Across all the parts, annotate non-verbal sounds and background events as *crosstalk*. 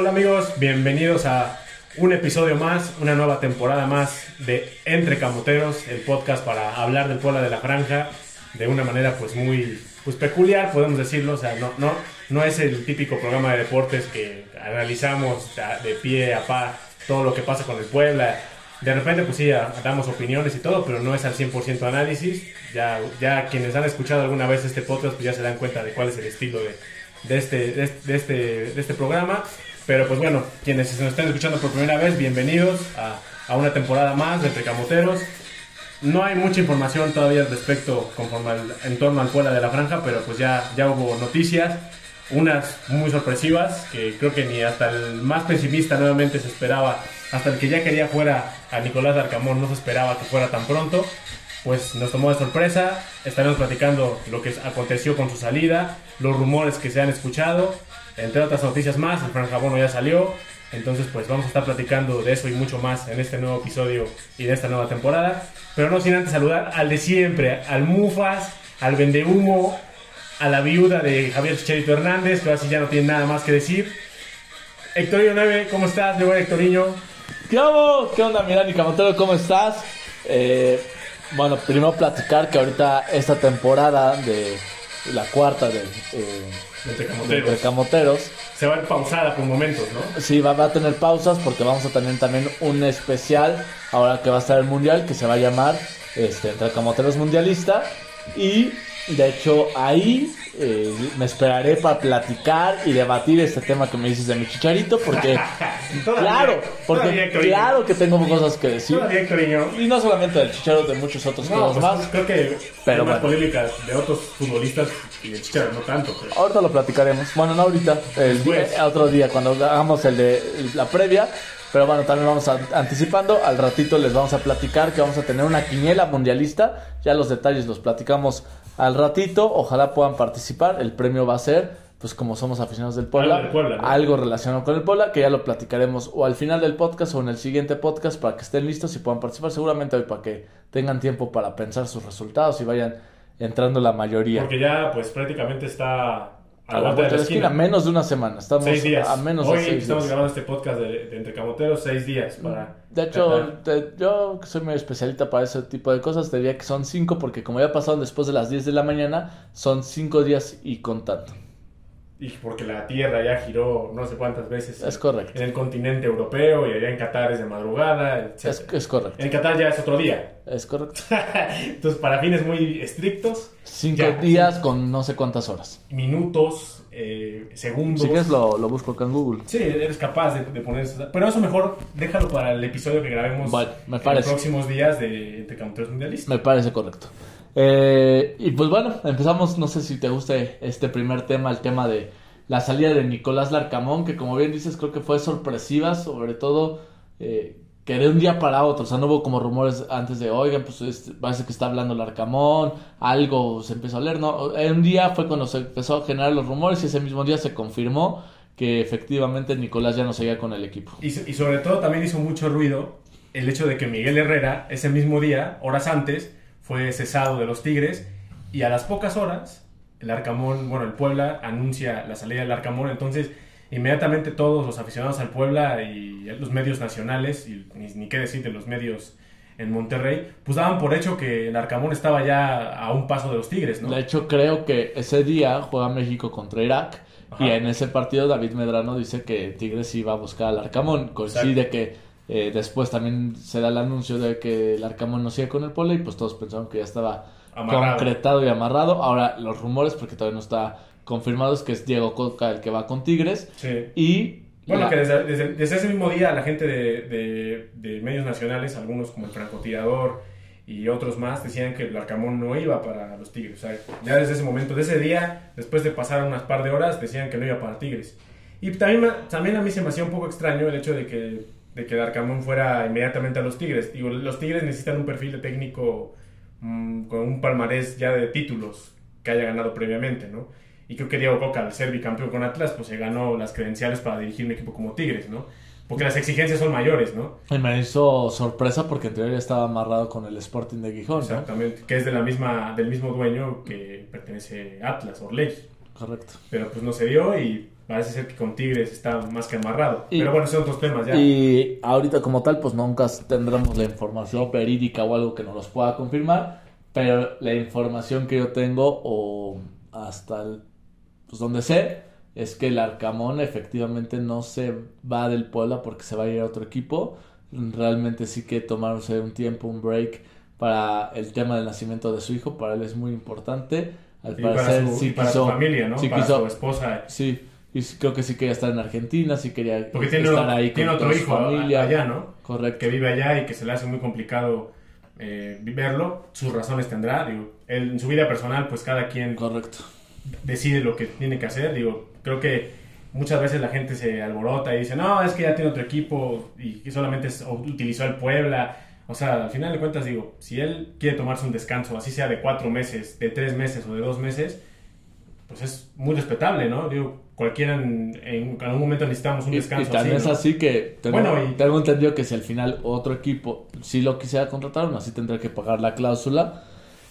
Hola amigos, bienvenidos a un episodio más, una nueva temporada más de Entre Camoteros, el podcast para hablar del Puebla de la Franja de una manera pues muy pues peculiar, podemos decirlo, o sea, no, no, no es el típico programa de deportes que analizamos de pie a pa todo lo que pasa con el Puebla. De repente pues sí, damos opiniones y todo, pero no es al 100% análisis. Ya, ya quienes han escuchado alguna vez este podcast pues ya se dan cuenta de cuál es el estilo de, de este, de, este, de este programa. Pero pues bueno, quienes nos estén escuchando por primera vez, bienvenidos a, a una temporada más de Entre Camoteros. No hay mucha información todavía al respecto conforme en torno al Puebla de la Franja, pero pues ya, ya hubo noticias, unas muy sorpresivas, que creo que ni hasta el más pesimista nuevamente se esperaba, hasta el que ya quería fuera a Nicolás Arcamón no se esperaba que fuera tan pronto, pues nos tomó de sorpresa, estaremos platicando lo que aconteció con su salida, los rumores que se han escuchado, entre otras noticias más, el Franja Bono ya salió, entonces, pues vamos a estar platicando de eso y mucho más en este nuevo episodio y de esta nueva temporada. Pero no sin antes saludar al de siempre, al Mufas, al Vendehumo, a la viuda de Javier Chicharito Hernández, que ahora sí ya no tiene nada más que decir. Hectorinho 9, ¿cómo estás? De buen Hectorinho. ¿Qué? ¿Qué onda, Mirani Camotero? ¿Cómo estás? Eh, bueno, primero platicar que ahorita esta temporada de la cuarta de, eh, de Camoteros se va a ir pausada por momentos, ¿no? Sí, va, a tener pausas porque vamos a tener también un especial ahora que va a estar el mundial que se va a llamar este, Entre Camoteros Mundialista. Y de hecho ahí eh, me esperaré para platicar y debatir este tema que me dices de mi chicharito, porque *laughs* claro, porque claro que tengo cosas que decir. y no solamente del chicharito, de muchos otros no, pues, más. Creo que pero hay más polémica de otros futbolistas y del chicharito no tanto. Ahorita lo platicaremos. Bueno, no ahorita, el otro día, cuando hagamos el de la previa. Pero bueno, también vamos anticipando. Al ratito les vamos a platicar que vamos a tener una quiniela mundialista. Ya los detalles los platicamos al ratito. Ojalá puedan participar. El premio va a ser, pues como somos aficionados del Puebla, algo, relacionado con el Puebla, que ya lo platicaremos o al final del podcast o en el siguiente podcast para que estén listos y puedan participar. Seguramente hoy para que tengan tiempo para pensar sus resultados y vayan entrando la mayoría. Porque ya pues prácticamente está a la vuelta de la esquina. menos de una semana. Estamos seis días. A menos Hoy de seis estamos grabando este podcast de, Entre Camoteros, seis días para... De hecho, yo que soy muy especialista para ese tipo de cosas, te diría que son cinco porque como ya pasaron después de las 10 de la mañana, son cinco días y contando. Y porque la Tierra ya giró no sé cuántas veces. Es correcto. En el continente europeo y allá en Qatar es de madrugada. Es, es, correcto. En Qatar ya es otro día. Es correcto. *laughs* Entonces, para fines muy estrictos. Cinco días con no sé cuántas horas. Minutos, eh, segundos. Si quieres lo, lo, busco acá en Google. Sí, eres capaz de, de, poner eso. Pero eso mejor déjalo para el episodio que grabemos en los próximos días de Entre Mundialistas. Me parece correcto. Eh, y pues bueno, empezamos, no sé si te guste este primer tema, el tema de la salida de Nicolás Larcamón, que como bien dices creo que fue sorpresiva, sobre todo eh, que de un día para otro, o sea, no hubo como rumores antes de, oigan, pues parece que está hablando Larcamón, algo se empezó a leer, ¿no? Un día fue cuando se empezó a generar los rumores y ese mismo día se confirmó que efectivamente Nicolás ya no seguía con el equipo. Y sobre todo también hizo mucho ruido el hecho de que Miguel Herrera ese mismo día, horas antes, fue cesado de los Tigres y a las pocas horas el Arcamón, bueno, el Puebla anuncia la salida del Arcamón, entonces inmediatamente todos los aficionados al Puebla y los medios nacionales, y ni, qué decir de los medios en Monterrey, pues daban por hecho que el Arcamón estaba ya a un paso de los Tigres, ¿no? De hecho, creo que ese día juega México contra Irak y en ese partido David Medrano dice que Tigres iba a buscar al Arcamón. Coincide que eh, después también se da el anuncio de que el Arcamón no sigue con el pole y pues todos pensaron que ya estaba concretado y amarrado. Ahora los rumores, porque todavía no está confirmado, es que es Diego Coca el que va con Tigres. Y bueno, que desde, ese mismo día la gente de, de, medios nacionales, algunos como el francotirador y otros más, decían que el Arcamón no iba para los Tigres. O sea, ya desde ese momento, de ese día, después de pasar unas par de horas, decían que no iba para Tigres. Y también, también a mí se me hacía un poco extraño el hecho de que de que Darcamón fuera inmediatamente a los Tigres. Digo, los Tigres necesitan un perfil de técnico mm, con un palmarés ya de títulos que haya ganado previamente, ¿no? Y creo que Diego Coca, al ser bicampeón con Atlas, pues se ganó las credenciales para dirigir un equipo como Tigres, ¿no? Porque las exigencias son mayores, ¿no? Y me hizo sorpresa porque en teoría estaba amarrado con el Sporting de Gijón. Exactamente, que es de la misma, del mismo dueño que pertenece Atlas, Orley. Correcto. Pero pues no se dio y parece ser que con Tigres está más que amarrado. Pero bueno, son otros temas ya. Y ahorita como tal, pues nunca tendremos la información verídica o algo que nos los pueda confirmar. Pero la información que yo tengo, o hasta el, pues donde sé, es que el Arcamón efectivamente no se va del Puebla porque se va a ir a otro equipo. Realmente sí que tomarse un tiempo, un break para el tema del nacimiento de su hijo, para él es muy importante. Al parecer, para su, sí para su familia, ¿no? para su esposa. Sí, y creo que sí quería estar en Argentina, sí quería Porque tiene, estar ahí tiene otro hijo familia. allá, ¿no? Correcto. Que vive allá y que se le hace muy complicado eh, verlo. Sus razones tendrá. Digo, él, en su vida personal, pues cada quien Correcto. decide lo que tiene que hacer. Digo, creo que muchas veces la gente se alborota y dice, no, es que ya tiene otro equipo y solamente utilizó el Puebla o sea, al final de cuentas digo, si él quiere tomarse un descanso, así sea de cuatro meses, de tres meses o de dos meses, pues es muy respetable, ¿no? Digo, cualquiera en, algún momento necesitamos un descanso. Y, también es así que tengo, bueno, tengo entendido que si al final otro equipo sí lo quisiera contratar, aún así tendrá que pagar la cláusula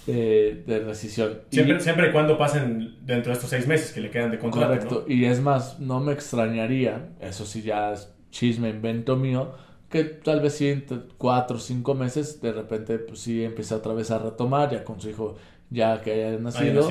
eh, de rescisión. Siempre y, siempre cuando pasen dentro de estos seis meses que le quedan de contrato. Correcto, y es más, no me extrañaría, eso sí ya es chisme, invento mío, que tal vez sí en cuatro o cinco meses de repente pues sí empieza otra vez a retomar ya con su hijo ya que haya nacido,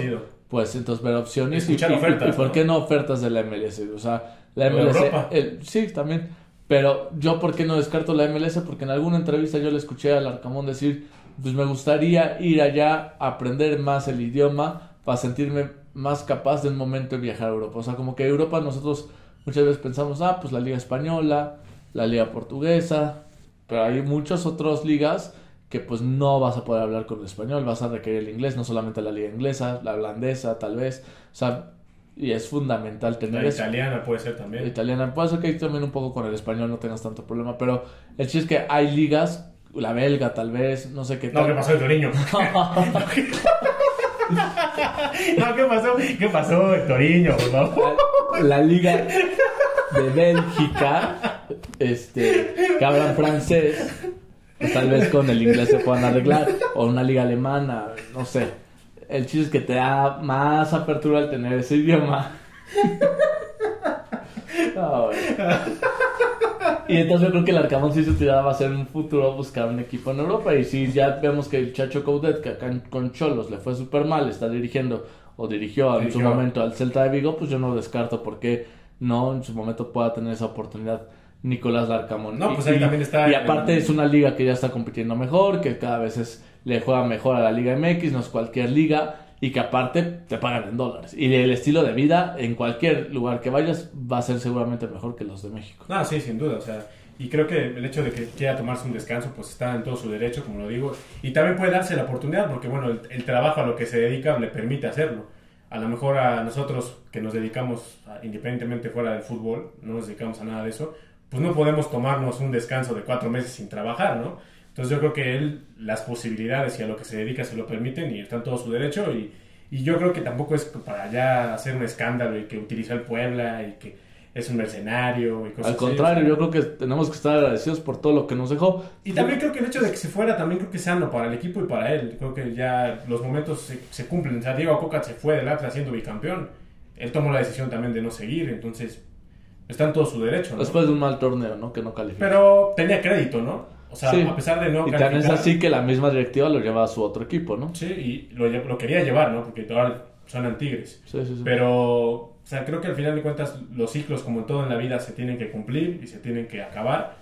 pues entonces ver opciones y, ofertas, y, por qué no ofertas de la MLS o sea la MLS el, sí también. Pero yo por qué no descarto la MLS porque en alguna entrevista yo le escuché al Arcamón decir pues me gustaría ir allá a aprender más el idioma para sentirme más capaz de un momento de viajar a Europa o sea como que Europa nosotros muchas veces pensamos ah pues la liga española la liga portuguesa, pero hay muchas otras ligas que pues no vas a poder hablar con el español, vas a requerir el inglés, no solamente la liga inglesa, la holandesa tal vez, o sea, y es fundamental tener la italiana puede ser también. La italiana puede ser que también un poco con el español no tengas tanto problema, pero el chiste es que hay ligas, la belga tal vez, no sé qué tal. No, ¿qué pasó el Toriño? *laughs* no, ¿qué pasó? ¿Qué pasó el Toriño, la liga de Bélgica, este, que hablan francés, tal vez con el inglés se puedan arreglar, o una liga alemana, no sé. El chiste es que te da más apertura al tener ese idioma. y entonces yo creo que el Arcamón sí se tiraba a hacer un futuro buscar un equipo en Europa. Y si ya vemos que el Chacho Coudet, que acá con Cholos le fue súper mal, está dirigiendo o dirigió en su momento al Celta de Vigo, pues yo no descarto porque no en su momento pueda tener esa oportunidad Nicolás Larcamón. No, pues ahí también está. Y aparte es una liga que ya está compitiendo mejor, que cada vez es, le juega mejor a la Liga MX, no es cualquier liga, y que aparte te pagan en dólares. Y el estilo de vida en cualquier lugar que vayas va a ser seguramente mejor que los de México. Ah, sí, sin duda. O sea, y creo que el hecho de que quiera tomarse un descanso, pues está en todo su derecho, como lo digo. Y también puede darse la oportunidad, porque bueno, el trabajo a lo que se dedica le permite hacerlo a lo mejor a nosotros que nos dedicamos independientemente fuera del fútbol, no nos dedicamos a nada de eso, pues no podemos tomarnos un descanso de cuatro meses sin trabajar, ¿no? Entonces yo creo que él, las posibilidades y a lo que se dedica se lo permiten y está en todo su derecho y, y yo creo que tampoco es para ya hacer un escándalo y que utiliza el Puebla y que es un mercenario y cosas Al contrario, yo creo que tenemos que estar agradecidos por todo lo que nos dejó. Y también creo que el hecho de que se fuera, también creo que es sano para el equipo y para él. Creo que ya los momentos se, cumplen. O sea, Diego Coca se fue del Atlas siendo bicampeón. Él tomó la decisión también de no seguir, entonces está en todo su derecho. Después de un mal torneo, ¿no? Que no calificó. Pero tenía crédito, ¿no? O sea, a pesar de no Y también es así que la misma directiva lo lleva a su otro equipo, ¿no? Sí, y lo, lo quería llevar, ¿no? Porque todavía son tigres. Sí, sí, sí. Pero o sea, creo que al final de cuentas los ciclos, como todo en la vida, se tienen que cumplir y se tienen que acabar.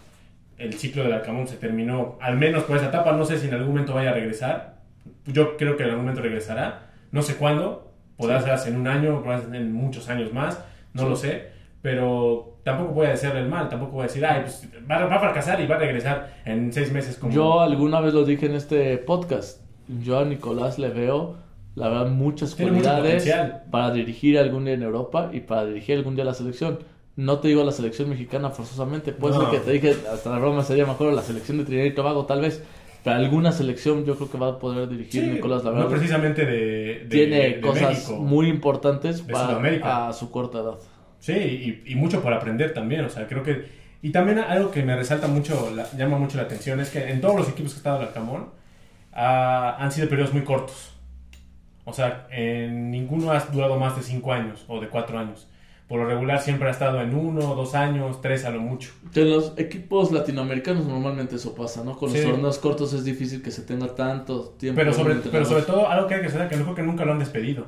El ciclo del Alcamón se terminó, al menos por esa etapa. No sé si en algún momento vaya a regresar. Yo creo que en algún momento regresará. No sé cuándo. Podrá ser en un año, podrá ser en muchos años más. No lo sé. Pero tampoco voy a decirle el mal. Tampoco voy a decir, ay, pues va, a fracasar y va a regresar en seis meses. Como... Yo alguna vez lo dije en este podcast. Yo a Nicolás le veo la verdad, muchas cualidades para dirigir algún día en Europa y para dirigir algún día la selección. No te digo la selección mexicana forzosamente, pues que te dije, hasta la broma sería mejor la selección de Trinidad y Tobago, tal vez. Pero alguna selección yo creo que va a poder dirigir Nicolás, la No precisamente de, Tiene cosas muy importantes para a su corta edad. Sí, y, mucho por aprender también, o sea, creo que... Y también algo que me resalta mucho, llama mucho la atención, es que en todos los equipos que ha estado el Alcamón, ah, han sido periodos muy cortos. O sea, en ninguno ha durado más de 5 años o de 4 años. Por lo regular siempre ha estado en 1, 2 años, 3 a lo mucho. En los equipos latinoamericanos normalmente eso pasa, ¿no? Con los torneos cortos es difícil que se tenga tanto tiempo. Pero sobre, pero todo, algo que hay que saber que no creo que nunca lo han despedido.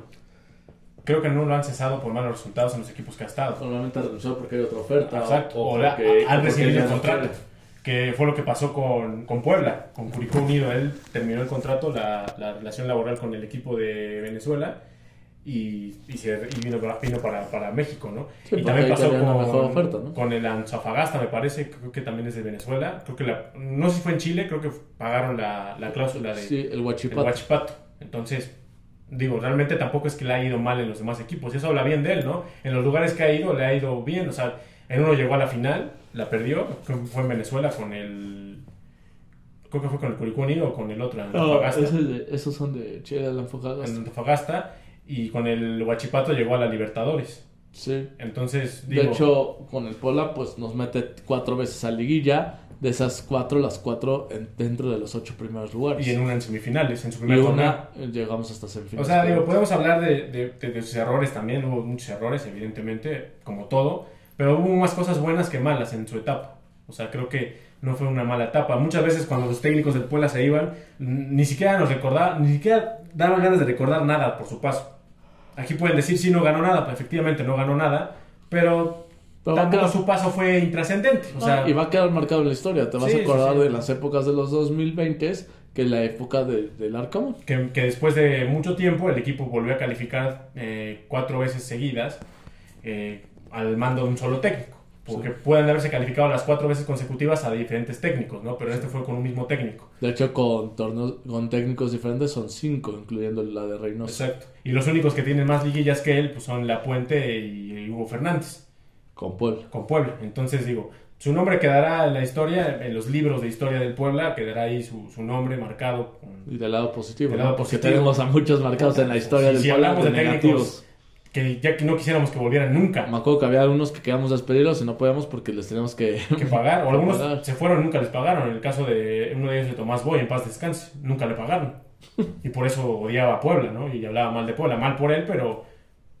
Creo que no lo han cesado por malos resultados en los equipos que ha estado. Normalmente renunció porque hay otra oferta. Exacto. o O la- porque- recibido ya el contrato. Que fue lo que pasó con, con Puebla, con Curicó Unido. Él terminó el contrato, la, la relación laboral con el equipo de Venezuela y, y, se- y vino, vino para, para México, ¿no? Sí, y también pasó con, oferta, ¿no? con el Antofagasta, me parece, creo que también es de Venezuela. Creo que la, no sé si fue en Chile, creo que pagaron la, la cláusula de, Sí, el el Huachipato. Huachipato. Entonces, digo, realmente tampoco es que le ha ido mal en los demás equipos. Eso habla bien de él, ¿no? En los lugares que ha ido, le ha ido bien. O sea, en uno llegó a la final, la perdió. Fue en Venezuela con el. Creo que fue con el Curicó Unido o con el otro, en No, Antofagasta. de- esos son de Chile, la enfocada. En Antofagasta. Y con el Huachipato llegó a la Libertadores. Sí. Entonces, De digo. hecho, con el Puebla, pues nos mete cuatro veces a liguilla. De esas cuatro, las cuatro en- dentro de los ocho primeros lugares. y en una en semifinales, en su Y primer una eh, llegamos hasta O semifinales. sea, digo, podemos hablar de, de- de- de sus errores también, hubo muchos errores, evidentemente, como todo, pero hubo más cosas buenas que malas en su etapa. O sea, creo que no fue una mala etapa. Muchas veces cuando los técnicos del Puebla se iban, ni siquiera nos recordaban, ni siquiera daban ganas de recordar nada por su paso. Aquí pueden decir, sí, no ganó nada, pues efectivamente no ganó nada, pero, Pero tampoco quedar- su paso fue intrascendente. O sea, y va a quedar marcado en la historia. Te vas Sí, a acordar sí, sí. de las épocas de los 2020 que la época de, del Arcamón. que, que después de mucho tiempo el equipo volvió a calificar eh, cuatro veces seguidas eh, al mando de un solo técnico. Porque pueden haberse calificado las cuatro veces consecutivas a diferentes técnicos, ¿no? Pero este fue con un mismo técnico. De hecho, con torneos, con técnicos diferentes son cinco, incluyendo la de Reynoso. Exacto. Y los únicos que tienen más liguillas que él pues son La Puente y Hugo Fernández Con Puebla. con Puebla. Entonces digo, su nombre quedará en la historia, en los libros de historia del Puebla, quedará ahí su, su nombre marcado. con- Y del lado positivo. Del ¿no? lado Porque positivo. tenemos a muchos marcados en la historia Si- del si Puebla hablamos de técnicos negativos. que ya que no quisiéramos que volvieran nunca. Me acuerdo que había algunos que queríamos despedirlos y no podíamos porque les teníamos que... *laughs* que pagar. O *laughs* algunos pagar. se fueron y nunca les pagaron. En el caso de uno de ellos, de Tomás Boy, en paz descanse, nunca le pagaron. *laughs* Y por eso odiaba a Puebla, ¿no? Y hablaba mal de Puebla. Mal por él, pero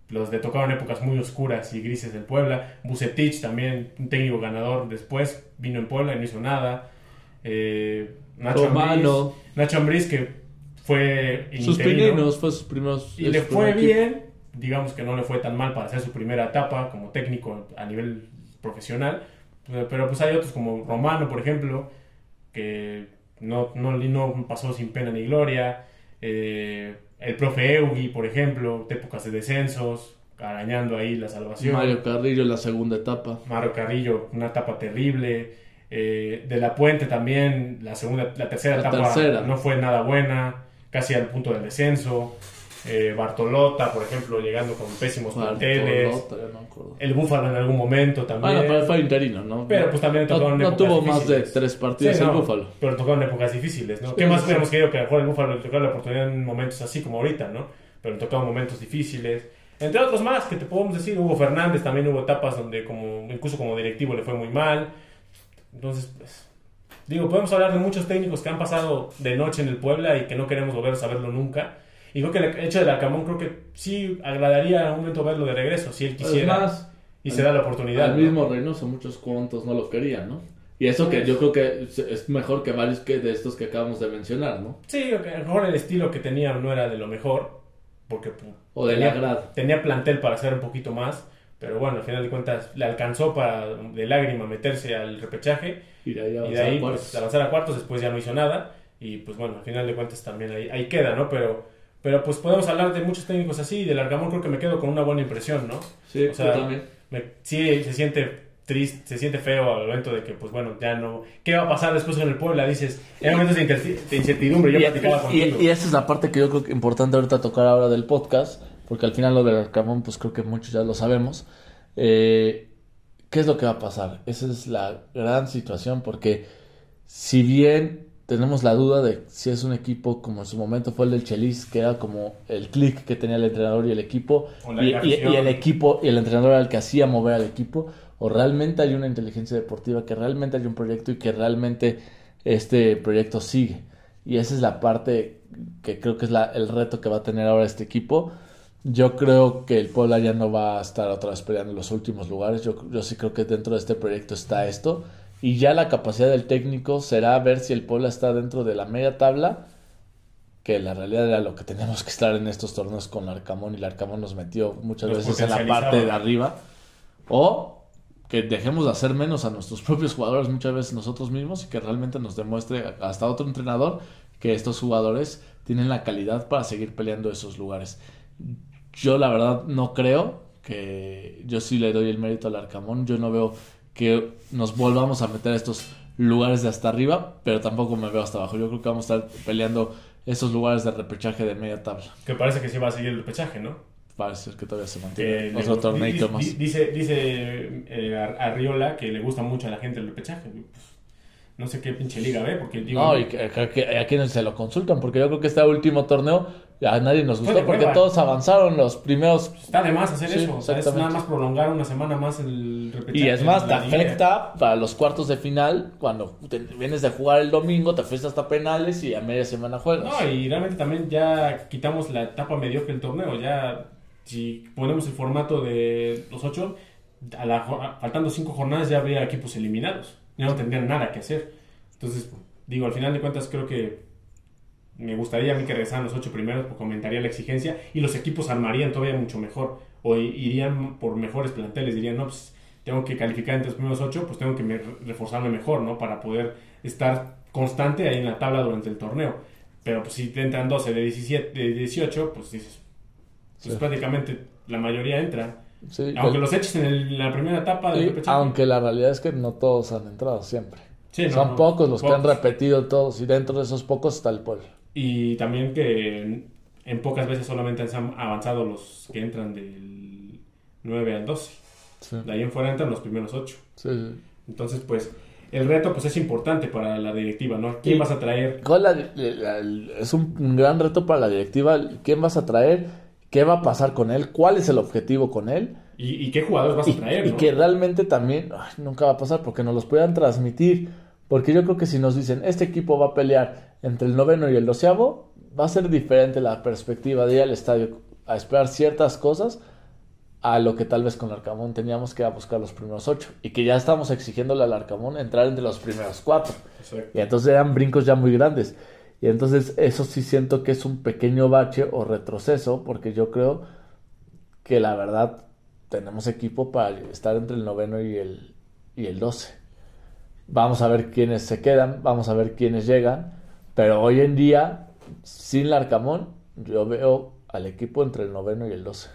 los le tocaron épocas muy oscuras y grises del Puebla. Bucetich también, un técnico ganador después, vino en Puebla y no hizo nada. Eh, Nacho Romano. Ambriz, Nacho Ambriz, que fue Sus pininos, fue sus primeros... Y de le fue equipo. bien, digamos que no le fue tan mal para hacer su primera etapa como técnico a nivel profesional, pero, pero pues hay otros como Romano, por ejemplo, que no, no, no pasó sin pena ni gloria, eh, el profe Eugi, por ejemplo, de épocas de descensos, arañando ahí la salvación. Mario Carrillo la segunda etapa. Mario Carrillo, una etapa terrible. eh, de la Puente también, la segunda, la tercera La etapa tercera. no fue nada buena, casi al punto del descenso. Eh, Bartolota, por ejemplo, llegando con pésimos planteles. No. El Búfalo en algún momento también. Bueno, pero fue interino, ¿no? Pero, pues también no, tocaron no épocas tuvo más de difíciles. tres partidos Sí, el no, Búfalo. Pero tocaron épocas difíciles, ¿no? Sí, ¿Qué más hubiéramos querido que a lo mejor el Búfalo le tocara la oportunidad en momentos así como ahorita, ¿no? Pero le tocaron momentos difíciles. Entre otros más que te podemos decir, Hugo Fernández también hubo etapas donde como incluso como directivo le fue muy mal. Entonces, pues, digo, podemos hablar de muchos técnicos que han pasado de noche en el Puebla y que no queremos volver a saberlo nunca. Y creo que el hecho del Arcamón creo que sí agradaría en algún momento verlo de regreso, si él quisiera. Es más, y se da la oportunidad. al ¿no? mismo Reynoso muchos cuantos no lo querían, ¿no? Y eso que yo creo que es- mejor que varios que de estos que acabamos de mencionar, ¿no? Sí, a lo mejor el estilo que tenía no era de lo mejor, porque O del tenía, agrado. tenía plantel para hacer un poquito más, pero bueno, al final de cuentas le alcanzó para de lágrima meterse al repechaje Y de ahí, y de avanzar ahí a pues, cuartos. avanzar a cuartos, después ya no hizo nada y pues bueno, al final de cuentas también ahí, ahí queda, ¿no? Pero, pero pues podemos hablar de muchos técnicos así y del Argamón creo que me quedo con una buena impresión, ¿no? Sí, o sea, yo también. Me- sí, se siente triste, se siente feo al momento de que, pues bueno, ya no. ¿Qué va a pasar después con el Puebla? Dices, en momentos de, incerti- de incertidumbre, yo Y, platicaba y- contigo. y esa es la parte que yo creo que importante ahorita tocar ahora del podcast, porque al final lo del Arcamón, pues creo que muchos ya lo sabemos. Eh, ¿Qué es lo que va a pasar? Esa es la gran situación, porque si bien tenemos la duda de si es un equipo como en su momento fue el del Chelis, que era como el click que tenía el entrenador y el equipo, y el equipo y el entrenador era el que hacía mover al equipo, o realmente hay una inteligencia deportiva, que realmente hay un proyecto y que realmente este proyecto sigue. Y esa es la parte que creo que es la, el reto que va a tener ahora este equipo. Yo creo que el Puebla ya no va a estar otra vez peleando en los últimos lugares. Yo, yo sí creo que dentro de este proyecto está esto. Y ya la capacidad del técnico será ver si el Puebla está dentro de la media tabla, que la realidad era lo que teníamos que estar en estos torneos con Arcamón y el Arcamón nos metió muchas veces en la parte de arriba. O que dejemos de hacer menos a nuestros *laughs* propios jugadores muchas veces nosotros mismos y que realmente nos demuestre hasta otro entrenador que estos jugadores tienen la calidad para seguir peleando esos lugares. Yo la verdad no creo que yo sí le doy el mérito al Arcamón, yo no veo que nos volvamos a meter a estos lugares de hasta arriba, pero tampoco me veo hasta abajo. Yo creo que vamos a estar peleando esos lugares de repechaje de media tabla. Que parece que sí va a seguir el repechaje, ¿no? Parece que todavía se mantiene. Otro torneo más. Dice, dice eh, Arriola que le gusta mucho a la gente el repechaje. Pues, no sé qué pinche liga ve, porque digo... No, y a quienes se lo consultan, porque yo creo que este último torneo a nadie nos gustó porque todos avanzaron los primeros. Está de más hacer eso. es nada más prolongar una semana más el repechaje. Y es más, te afecta para los cuartos de final. Cuando vienes de jugar el domingo, te fuiste hasta penales y a media semana juegas. No, y realmente también ya quitamos la etapa mediocre del torneo. Ya, si ponemos el formato de los ocho, a la, faltando cinco jornadas ya habría equipos eliminados. Ya no tendrían nada que hacer. Entonces, digo, al final de cuentas, creo que me gustaría a mí que regresaran los ocho primeros, porque aumentaría la exigencia y los equipos armarían todavía mucho mejor o irían por mejores planteles, dirían, no, pues tengo que calificar entre los primeros ocho, pues tengo que reforzarme mejor, ¿no? Para poder estar constante ahí en la tabla durante el torneo. Pero pues si te entran 12 de, 17, de 18, pues dices, pues prácticamente la mayoría entra. aunque los eches en, la primera etapa del Aunque la realidad es que no todos han entrado siempre. Son pocos los que han repetido todos y dentro de esos pocos está el pueblo. Y también que en, pocas veces solamente han avanzado los que entran del 9 al 12. De ahí en fuera entran los primeros 8. Entonces, pues, el reto pues es importante para la directiva, ¿no? ¿Quién vas a traer? es un, gran reto para la directiva. ¿Quién vas a traer? ¿Qué va a pasar con él? ¿Cuál es el objetivo con él? ¿Y, qué jugadores vas a traer? Y, que realmente también nunca va a pasar porque nos los puedan transmitir. Porque yo creo que si nos dicen, este equipo va a pelear entre el noveno y el doceavo, va a ser diferente la perspectiva de ir al estadio a esperar ciertas cosas a lo que tal vez con Arcamón teníamos que ir a buscar los primeros ocho y que ya estamos exigiéndole al Arcamón entrar entre los primeros cuatro. Y entonces eran brincos ya muy grandes. Y entonces eso sí siento que es un pequeño bache o retroceso porque yo creo que la verdad tenemos equipo para estar entre el noveno y el, y el doce. Vamos a ver quiénes se quedan, vamos a ver quiénes llegan pero hoy en día, sin Larcamón, yo veo al equipo entre el noveno y el doce.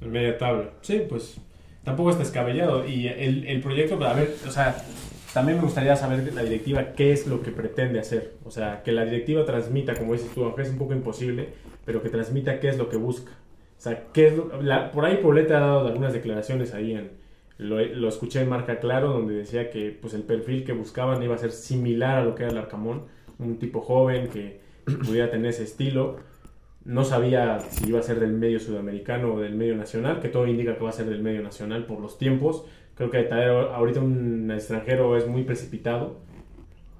En media tabla. Sí, pues tampoco está descabellado. Y el, el proyecto, a ver, o sea, también me gustaría saber la directiva qué es lo que pretende hacer. O sea, que la directiva transmita, como dices tú, aunque es un poco imposible, pero que transmita qué es lo que busca. O sea, qué es por ahí Poblete ha dado algunas declaraciones ahí en, lo, escuché en Marca Claro, donde decía que pues el perfil que buscaban iba a ser similar a lo que era el Arcamón un tipo joven que pudiera tener ese estilo. No sabía si iba a ser del medio sudamericano o del medio nacional, que todo indica que va a ser del medio nacional por los tiempos. Creo que traer ahorita un extranjero es muy precipitado.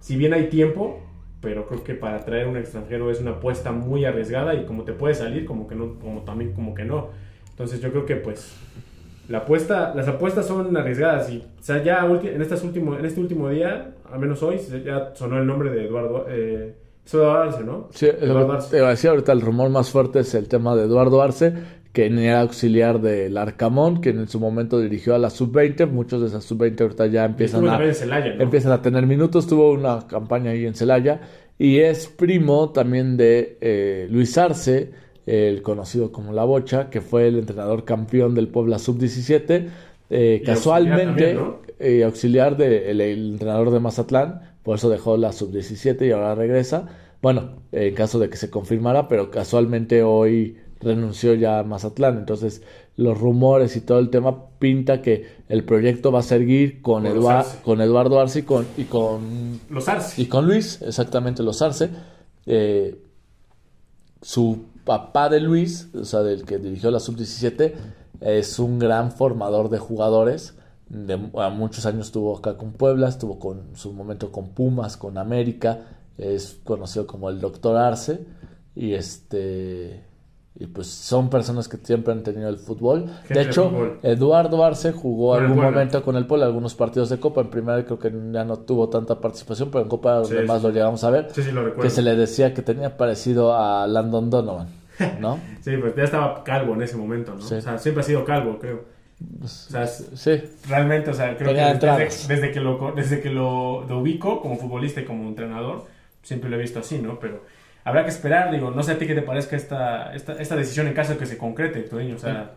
Si bien hay tiempo, pero creo que para traer un extranjero es una apuesta muy arriesgada y como te puede salir, como que no, como también como que no. Entonces yo creo que pues la apuesta, las apuestas son arriesgadas y o sea, ya en, estas último, en este último día, al menos hoy, ya sonó el nombre de Eduardo, eh, Eduardo Arce, ¿no? Sí, Eduardo Arce. Decía ahorita el rumor más fuerte es el tema de Eduardo Arce, que era auxiliar del Arcamón, que en su momento dirigió a la Sub-20, muchos de esas Sub-20 ahorita ya empiezan a, empiezan a tener minutos, tuvo una campaña ahí en Celaya, y es primo también de eh, Luis Arce, el conocido como La Bocha, que fue el entrenador campeón del Puebla Sub-17. Eh, casualmente, eh, auxiliar del entrenador de Mazatlán, por eso dejó la Sub-17 y ahora regresa. Bueno, en caso de que se confirmara, pero casualmente hoy renunció ya a Mazatlán. Entonces, los rumores y todo el tema pinta que el proyecto va a seguir con, con Eduardo Arce y con, y con, los Arce. Y con Luis, exactamente, los Arce. Eh, su papá de Luis, o sea, del que dirigió la sub-17, es un gran formador de jugadores. De, a muchos años estuvo acá con Puebla, estuvo con su momento con Pumas, con América, es conocido como el Doctor Arce. Y este. Y pues son personas que siempre han tenido el fútbol. de hecho, Eduardo Arce jugó algún momento con el Puebla, algunos partidos de Copa. En primera creo que ya no tuvo tanta participación, pero en Copa donde más lo llegamos a ver. que se le decía que tenía parecido a Landon Donovan, *laughs* ¿no? sí, pues ya estaba calvo en ese momento, ¿no? O sea, siempre ha sido calvo, creo. Pues, o sea, sí. realmente, o sea, creo que desde, que, lo, desde que lo, lo ubico como futbolista y como entrenador, siempre lo he visto así, ¿no? Pero habrá que esperar, digo, no sé a ti qué te parezca esta, esta, esta decisión en caso de que se concrete, Toño, o sea...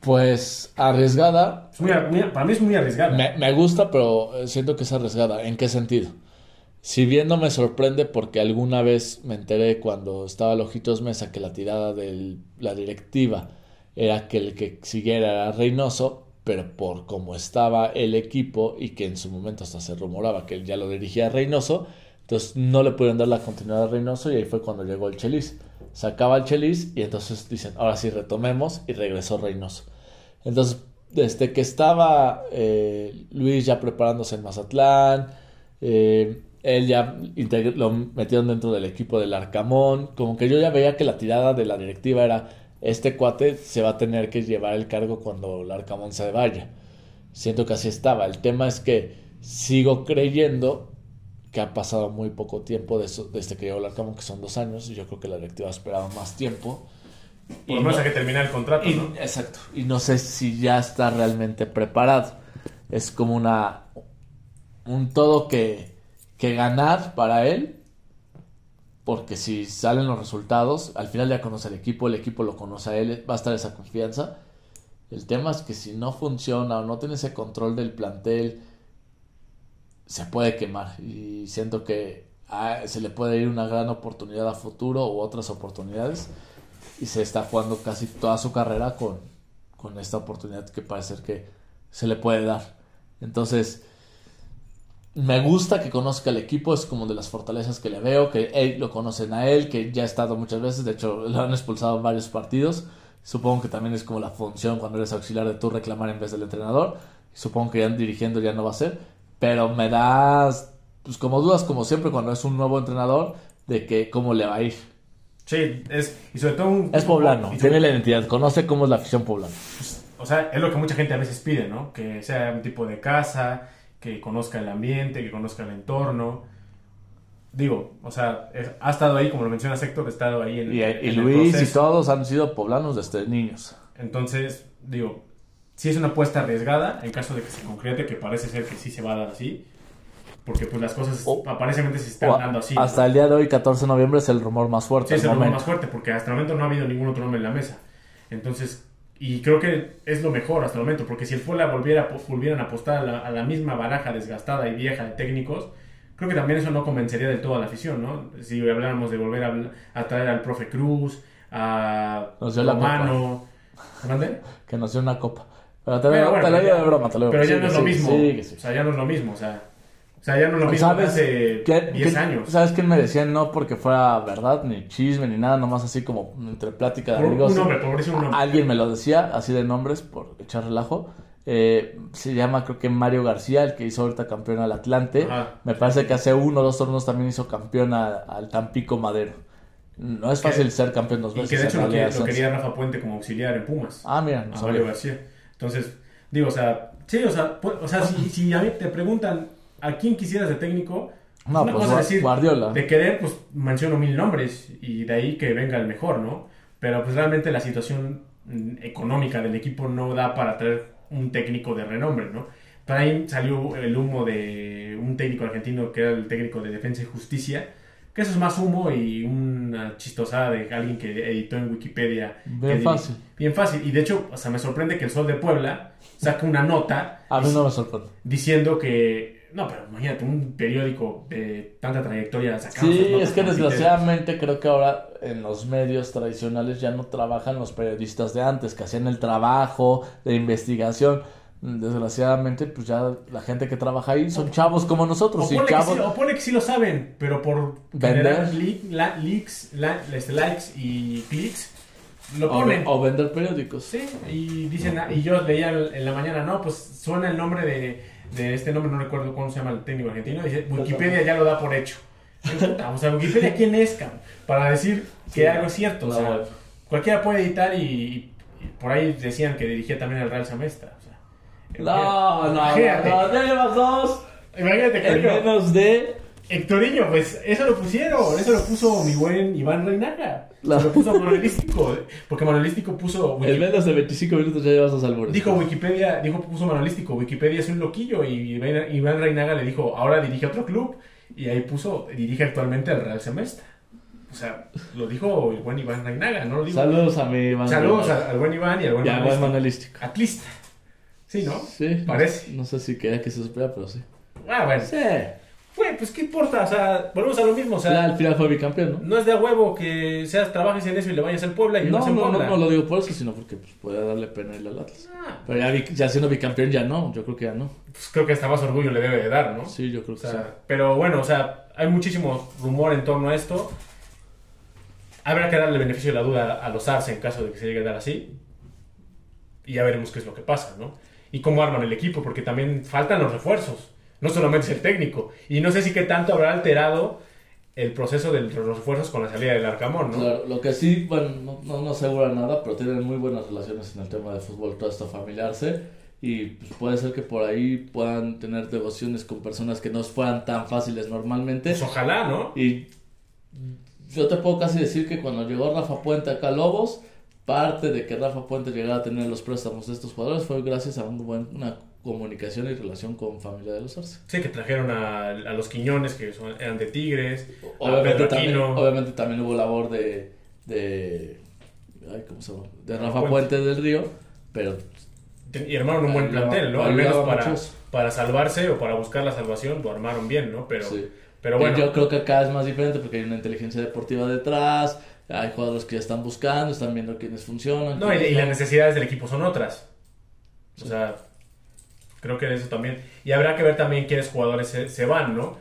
Pues arriesgada. para mí es muy arriesgada. Me, gusta, pero siento que es arriesgada. ¿En qué sentido? Si bien no me sorprende porque alguna vez me enteré cuando estaba Lojitos Mesa que la tirada de la directiva era que el que siguiera era Reynoso, pero por cómo estaba el equipo y que en su momento hasta se rumoraba que él ya lo dirigía Reynoso, entonces no le pudieron dar la continuidad a Reynoso y ahí fue cuando llegó el Chelis. Sacaba el Chelis y entonces dicen, ahora sí retomemos y regresó Reynoso. Entonces, desde que estaba eh, Luis ya preparándose en Mazatlán, eh, él ya lo metieron dentro del equipo del Arcamón, como que yo ya veía que la tirada de la directiva era, este cuate se va a tener que llevar el cargo cuando el Arcamón se vaya. Siento que así estaba. El tema es que sigo creyendo que ha pasado muy poco tiempo desde que llegó el Arcamón, que son dos años, y yo creo que la directiva ha esperado más tiempo. Por lo menos que terminar el contrato, ¿no? Exacto. Y no sé si ya está realmente preparado. Es como una. un todo que, que ganar para él. Porque si salen los resultados, al final ya conoce al equipo, el equipo lo conoce a él, va a estar esa confianza. El tema es que si no funciona o no tiene ese control del plantel, se puede quemar y siento que se le puede ir una gran oportunidad a futuro u otras oportunidades y se está jugando casi toda su carrera con, con esta oportunidad que parece que se le puede dar. Entonces, me gusta que conozca el equipo, es como de las fortalezas que le veo, que él, lo conocen a él, que ya ha estado muchas veces, de hecho *laughs* lo han expulsado en varios partidos. Supongo que también es como la función cuando eres auxiliar de tú reclamar en vez del entrenador. Supongo que ya dirigiendo ya no va a ser pero me das, pues como dudas, como siempre, cuando es un nuevo entrenador, de que cómo le va a ir. Sí, es, y sobre todo un... Es poblano, tiene la identidad, conoce cómo es la afición poblana. O sea, es lo que mucha gente a veces pide, ¿no? Que sea un tipo de casa, que conozca el ambiente, que conozca el entorno. Digo, o sea, ha estado ahí, como lo menciona Héctor, ha estado ahí en, y, y Luis y todos han sido poblanos desde niños. Entonces, digo, si es una apuesta arriesgada en caso de que se concrete, que parece ser que sí se va a dar así. Porque pues las cosas aparentemente se están dando así. Hasta el día de hoy, 14 de noviembre, es el rumor más fuerte. Sí, es el rumor más fuerte, porque hasta el momento no ha habido ningún otro nombre en la mesa. Entonces, y creo que es lo mejor hasta el momento, porque si el Puebla volviera, volvieran a apostar a la, misma baraja desgastada y vieja de técnicos, creo que también eso no convencería del todo a la afición, ¿no? Si habláramos de volver a, traer al profe Cruz, a Romano... ¿Dónde? Que nos dio una copa. Pero te, lo, bueno, de broma, te lo Pero ya no es lo mismo. o sea, ya no es lo mismo. O sea, o sea ya no lo mismo ¿Sabes hace 10 años. ¿Sabes quién me decía no porque fuera verdad, ni chisme, ni nada, nomás así como entre plática de amigos? Un nombre, por un nombre. Alguien me lo decía, así de nombres, por echar relajo. Eh, se llama creo que Mario García, el que hizo ahorita campeón al Atlante. Me parece que hace uno o dos torneos también hizo campeón al Tampico Madero. No es fácil ser campeón dos veces. Y que de hecho lo, quería Rafa Puente como auxiliar en Pumas. Ah, mira, no Mario García. Entonces, digo, o sea, sí, o sea, o sea si, si a mí te preguntan a quién quisieras de técnico, no, una pues cosa decir, Guardiola. de querer, pues menciono mil nombres y de ahí que venga el mejor, ¿no? Pero pues realmente la situación mm, económica del equipo no da para traer un técnico de renombre, ¿no? Por ahí salió el humo de un técnico argentino que era el técnico de Defensa y Justicia, que eso es más humo y una chistosada de alguien que editó en Wikipedia. Bien fácil. Bien fácil. Y de hecho, o sea, me sorprende que el Sol de Puebla saque una nota. A mí no me sorprende. Diciendo que. No, pero imagínate, un periódico de tanta trayectoria Sí, es que desgraciadamente creo que ahora en los medios tradicionales ya no trabajan los periodistas de antes, que hacían el trabajo de investigación desgraciadamente, pues ya la gente que trabaja ahí son chavos como nosotros. O, chavos... pone que sí lo saben, pero por vender leaks, este, likes y clics, lo ponen. O, vender periódicos. Sí, y dicen, y yo leía en la mañana, no, pues suena el nombre de, de este nombre, no recuerdo cómo se llama el técnico argentino, dice, Wikipedia ya lo da por hecho. o sea, Wikipedia, ¿quién es, cabrón? Para decir que algo es cierto. O No, sea, cualquiera puede editar y, y por ahí decían que dirigía también el Real Samestra. O sea, No, no, no, no, dos. Imagínate que En menos de. Hectorinho, pues eso lo pusieron, eso lo puso mi buen Iván Reinaga. La- Lo puso Manuelístico, porque Manuelístico puso. En menos de 25 minutos ya llevas dos albures. Dijo Wikipedia, dijo puso Manuelístico, Wikipedia es un loquillo y Iván Iván Reinaga le dijo, ahora dirige otro club y ahí puso, dirige actualmente al Real Semestre. O sea, lo dijo el buen Iván Reinaga, no lo digo. Saludos a mi Manuel. Saludos a- al buen Iván y al buen Manuelístico. manualístico. Atlista. Sí, ¿no? Sí. Parece. No sé si quería que se supiera, pero sí. Ah, bueno. Sí. Güey, pues qué importa, o sea, volvemos a lo mismo, o sea, Ya al final fue bicampeón, ¿no? no es de a huevo que seas, trabajes en eso y le vayas al Puebla y No, en no, no, Puebla. no lo digo por eso, sino porque pues, puede darle pena ir al Atlas. Ah, Pero ya, ya siendo bicampeón ya no, yo creo que ya no. pues creo que hasta más orgullo le debe de dar, ¿no? Sí, yo creo O que sí. sea, pero bueno, o sea, hay muchísimo rumor en torno a esto. Habrá que darle beneficio de la duda a los Arce en caso de que se llegue a dar así. Y ya veremos qué es lo que pasa, ¿no? Y cómo arman el equipo, porque también faltan los refuerzos. No solamente es el técnico. Y no sé si qué tanto habrá alterado el proceso de los refuerzos con la salida del Arcamón, ¿no? Claro, lo que sí, bueno, no, no, asegura nada, pero tienen muy buenas relaciones en el tema de fútbol, todo esto familiarse. Y pues, puede ser que por ahí puedan tener devociones con personas que no fueran tan fáciles normalmente. Pues ojalá, ¿no? Y yo te puedo casi decir que cuando llegó Rafa Puente acá a Lobos, parte de que Rafa Puente llegara a tener los préstamos de estos jugadores fue gracias a un buen- una comunicación y relación con familia de los Arce. Sí, que trajeron a, a los Quiñones, que son- eran de Tigres. Obviamente también, obviamente también hubo labor de, de, ay, ¿cómo se llama? de Rafa Puente. Puente del Río, pero Y armaron un buen plantel, ¿no? Al menos para, para salvarse o para buscar la salvación, lo armaron bien, ¿no? Pero, Sí. pero bueno, yo creo que acá es más diferente porque hay una inteligencia deportiva detrás, hay jugadores que ya están buscando, están viendo quiénes funcionan. no, y, las necesidades del equipo son otras. O sea, creo que eso también. Y habrá que ver también quiénes jugadores se, van, ¿no?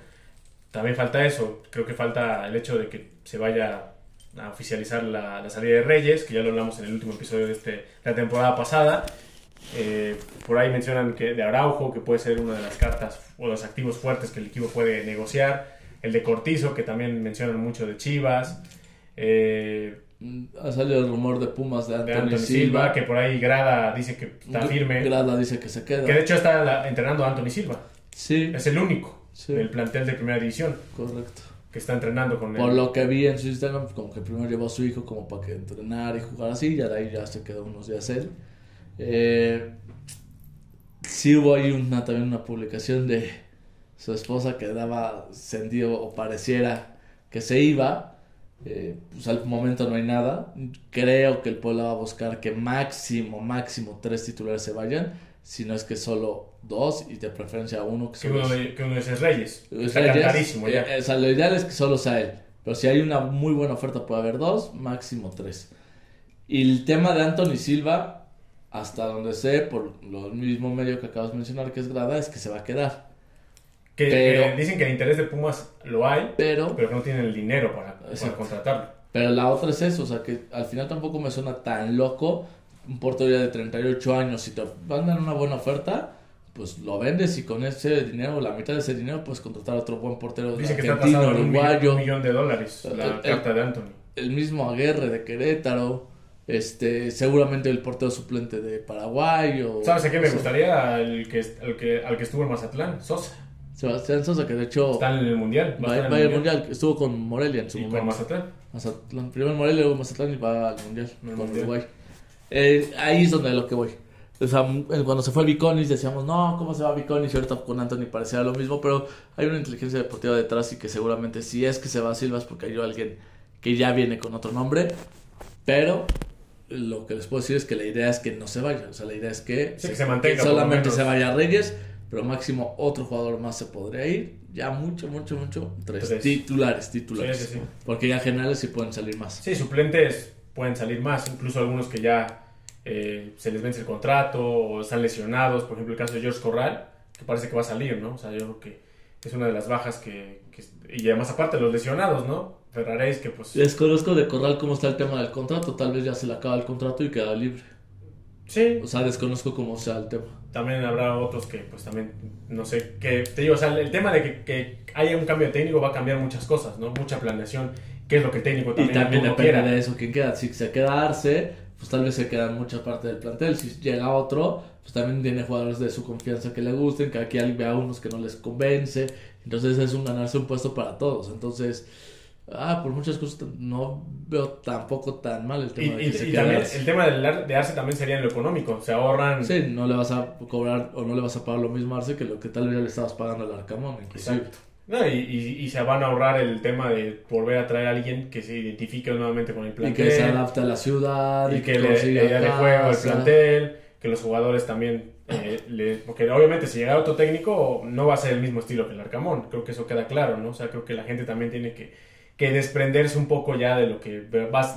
También falta eso. Creo que falta el hecho de que se vaya a oficializar la, salida de Reyes, que ya lo hablamos en el último episodio de, este, la temporada pasada. Eh, por ahí mencionan que de Araujo, que puede ser una de las cartas o los activos fuertes que el equipo puede negociar. El de Cortizo, que también mencionan mucho de Chivas. Eh, Ha salido el rumor de Pumas de de Anthony, Anthony Silva, Silva, que por ahí Grada dice que está firme. Grada dice que se queda. Que de hecho está la- entrenando a Anthony Silva. Sí, Es el único Sí. del plantel de primera división correcto. que está entrenando con Por él. lo que vi en su Instagram, como que primero llevó a su hijo como para que entrenar y jugar así, y de ahí ya se quedó unos días él. Eh, sí hubo ahí una, también una publicación de su esposa que daba sentido o pareciera que se iba. Eh, pues al momento no hay nada. Creo que el pueblo va a buscar que máximo, máximo tres titulares se vayan. Si no es que solo dos y de preferencia uno que de, que uno de esos Reyes. Está Reyes, ya. eh, o sea, lo ideal es que solo sea él. Pero si hay una muy buena oferta, puede haber dos, máximo tres. Y el tema de Anthony Silva, hasta donde sé, por lo mismo medio que acabas de mencionar, que es Grada, es que se va a quedar. que, pero- que dicen que el interés de Pumas lo hay, Pero, pero que no tienen el dinero para, para contratarlo. pero la otra es eso, o sea, que al final tampoco me suena tan loco. Un portero ya de 38 años, si te mandan una buena oferta, pues lo vendes y con ese dinero, la mitad de ese dinero, puedes contratar a otro buen portero Dice que está argentino, un millón, uruguayo. un millón de dólares la El- carta de Anthony. el mismo Aguerre de Querétaro, este, seguramente el portero suplente de Paraguay o ¿Sabes a qué me gustaría? Al que, que, al que estuvo en Mazatlán, Sosa. Sebastián Sosa, que de hecho Está en el Mundial. va, a estar en va al Mundial, estuvo con Morelia en su Y con momento. Mazatlán. Mazatlán, primero Morelia, luego Mazatlán y va al Mundial Al con Mundial. Uruguay. Eh, ahí es donde a lo que voy. O sea, m- cuando se fue el Viconis decíamos, no, ¿cómo se va Viconis? Y ahorita con Anthony parecía lo mismo, pero hay una inteligencia deportiva detrás y que seguramente si es que se va Silva es porque hay alguien que ya viene con otro nombre, pero lo que les puedo decir es que la idea es que no se vaya, o sea, la idea es que, Sí, que se mantenga, por lo solamente se vaya Reyes, pero máximo otro jugador más se podría ir, ya mucho, mucho, mucho, tres, Tres. titulares, titulares, Sí, sí, sí. porque ya generales sí pueden salir más. Sí, suplentes pueden salir más, incluso algunos que ya eh, se les vence el contrato o están lesionados. Por ejemplo, el caso de George Corral, que parece que va a salir, ¿no? O sea, yo creo que es una de las bajas que. que- y además, aparte, los lesionados, ¿no? Ferraréis, que pues. Desconozco de Corral cómo está el tema del contrato, tal vez ya se le acaba el contrato y queda libre. Sí. O sea, desconozco cómo sea el tema. También habrá otros que, pues también, no sé, que te digo, o sea, el tema de que, que haya un cambio de técnico va a cambiar muchas cosas, ¿no? Mucha planeación, qué es lo que el técnico también, y también depende de eso quién queda. Si se queda Arce, pues tal vez se queda mucha parte del plantel. Si llega otro, pues también tiene jugadores de su confianza que le gusten, que aquí hay a unos que no les convence. Entonces es un ganarse un puesto para todos. Entonces, ah, por muchas cosas no veo tampoco tan mal el Y, tema de y- que y también Arce. el tema de Arce también sería en lo económico, se ahorran... Sí, no le vas a cobrar o no le vas a pagar lo mismo a Arce que lo que tal vez ya le estabas pagando al Arcamón. Inclusive. Exacto. No, y, y- y se van a ahorrar el tema de volver a traer a alguien que se identifique nuevamente con el Y plantel. que se adapte a la ciudad. y que le, consiga le dé juego al plantel, que los jugadores también, eh, le- porque obviamente si llega otro técnico no va a ser el mismo estilo que el Arcamón, creo que eso queda claro, ¿no? O sea, creo que la gente también tiene que, que desprenderse un poco ya de lo que,